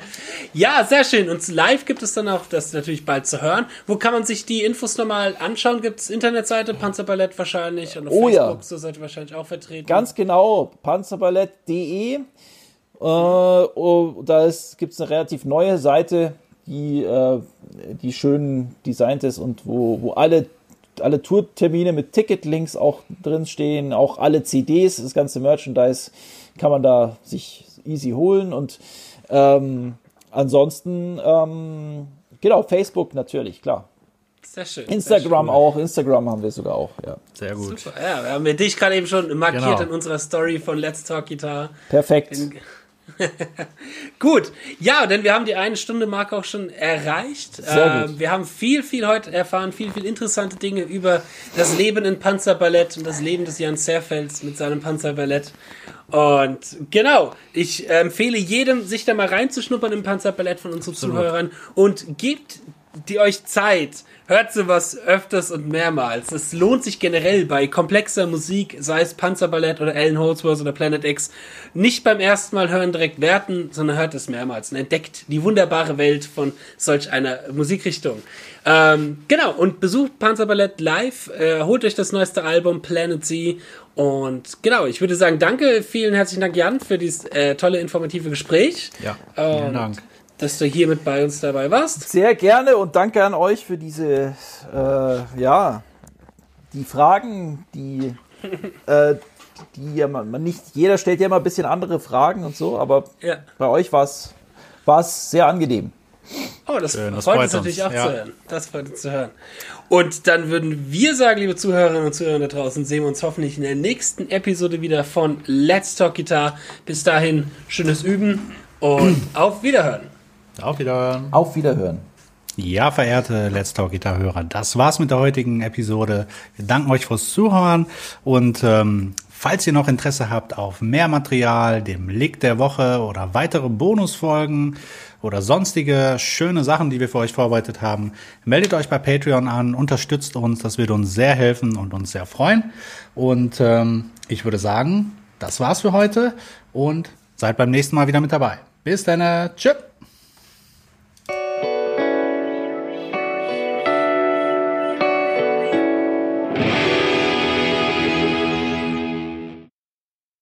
Ja, sehr schön. Und live gibt es dann auch, das natürlich bald zu hören. Wo kann man sich die Infos nochmal anschauen? Gibt es Internetseite, Panzerballett wahrscheinlich und auf oh, Facebook, ja. so seid ihr wahrscheinlich auch vertreten. Ganz genau, panzerballett.de. Äh, oh, da gibt es eine relativ neue Seite, die, äh, die schön designt ist und wo, wo alle, alle Tourtermine mit Ticketlinks auch drin stehen, auch alle CDs, das ganze Merchandise kann man da sich easy holen und ähm, ansonsten, ähm, genau, Facebook natürlich, klar. Sehr schön. Instagram sehr schön. auch, Instagram haben wir sogar auch, ja. Sehr gut. Super. Ja, wir haben dich gerade eben schon markiert genau. in unserer Story von Let's Talk Guitar. Perfekt. In Gut, ja, denn wir haben die eine Stunde Marke auch schon erreicht. Sehr äh, wir haben viel, viel heute erfahren, viel, viel interessante Dinge über das Leben in Panzerballett und das Leben des Jan Zerfels mit seinem Panzerballett. Und genau, ich empfehle jedem, sich da mal reinzuschnuppern im Panzerballett von unseren Absolut. Zuhörern und gebt die euch Zeit, hört sowas öfters und mehrmals. Es lohnt sich generell bei komplexer Musik, sei es Panzerballett oder Alan Holdsworth oder Planet X, nicht beim ersten Mal hören direkt werten, sondern hört es mehrmals und entdeckt die wunderbare Welt von solch einer Musikrichtung. Ähm, genau, und besucht Panzerballett live, äh, holt euch das neueste Album Planet Z und genau, ich würde sagen, danke, vielen herzlichen Dank, Jan, für dieses äh, tolle, informative Gespräch. Ja, vielen und Dank dass du hier mit bei uns dabei warst. Sehr gerne und danke an euch für diese, äh, ja, die Fragen, die, äh, die ja man, man, nicht, jeder stellt ja immer ein bisschen andere Fragen und so, aber ja. bei euch war es sehr angenehm. Oh, das, Schön, das freut uns natürlich auch ja. zu hören. Das freut uns zu hören. Und dann würden wir sagen, liebe Zuhörerinnen und Zuhörer da draußen, sehen wir uns hoffentlich in der nächsten Episode wieder von Let's Talk Guitar. Bis dahin, schönes Üben und auf Wiederhören. Auf Wiederhören. Auf Wiederhören. Ja, verehrte Let's Talk Guitar Hörer, das war's mit der heutigen Episode. Wir danken euch fürs Zuhören und ähm, falls ihr noch Interesse habt auf mehr Material, dem Lick der Woche oder weitere Bonusfolgen oder sonstige schöne Sachen, die wir für euch vorbereitet haben, meldet euch bei Patreon an, unterstützt uns, das wird uns sehr helfen und uns sehr freuen. Und ähm, ich würde sagen, das war's für heute und seid beim nächsten Mal wieder mit dabei. Bis dann, tschüss.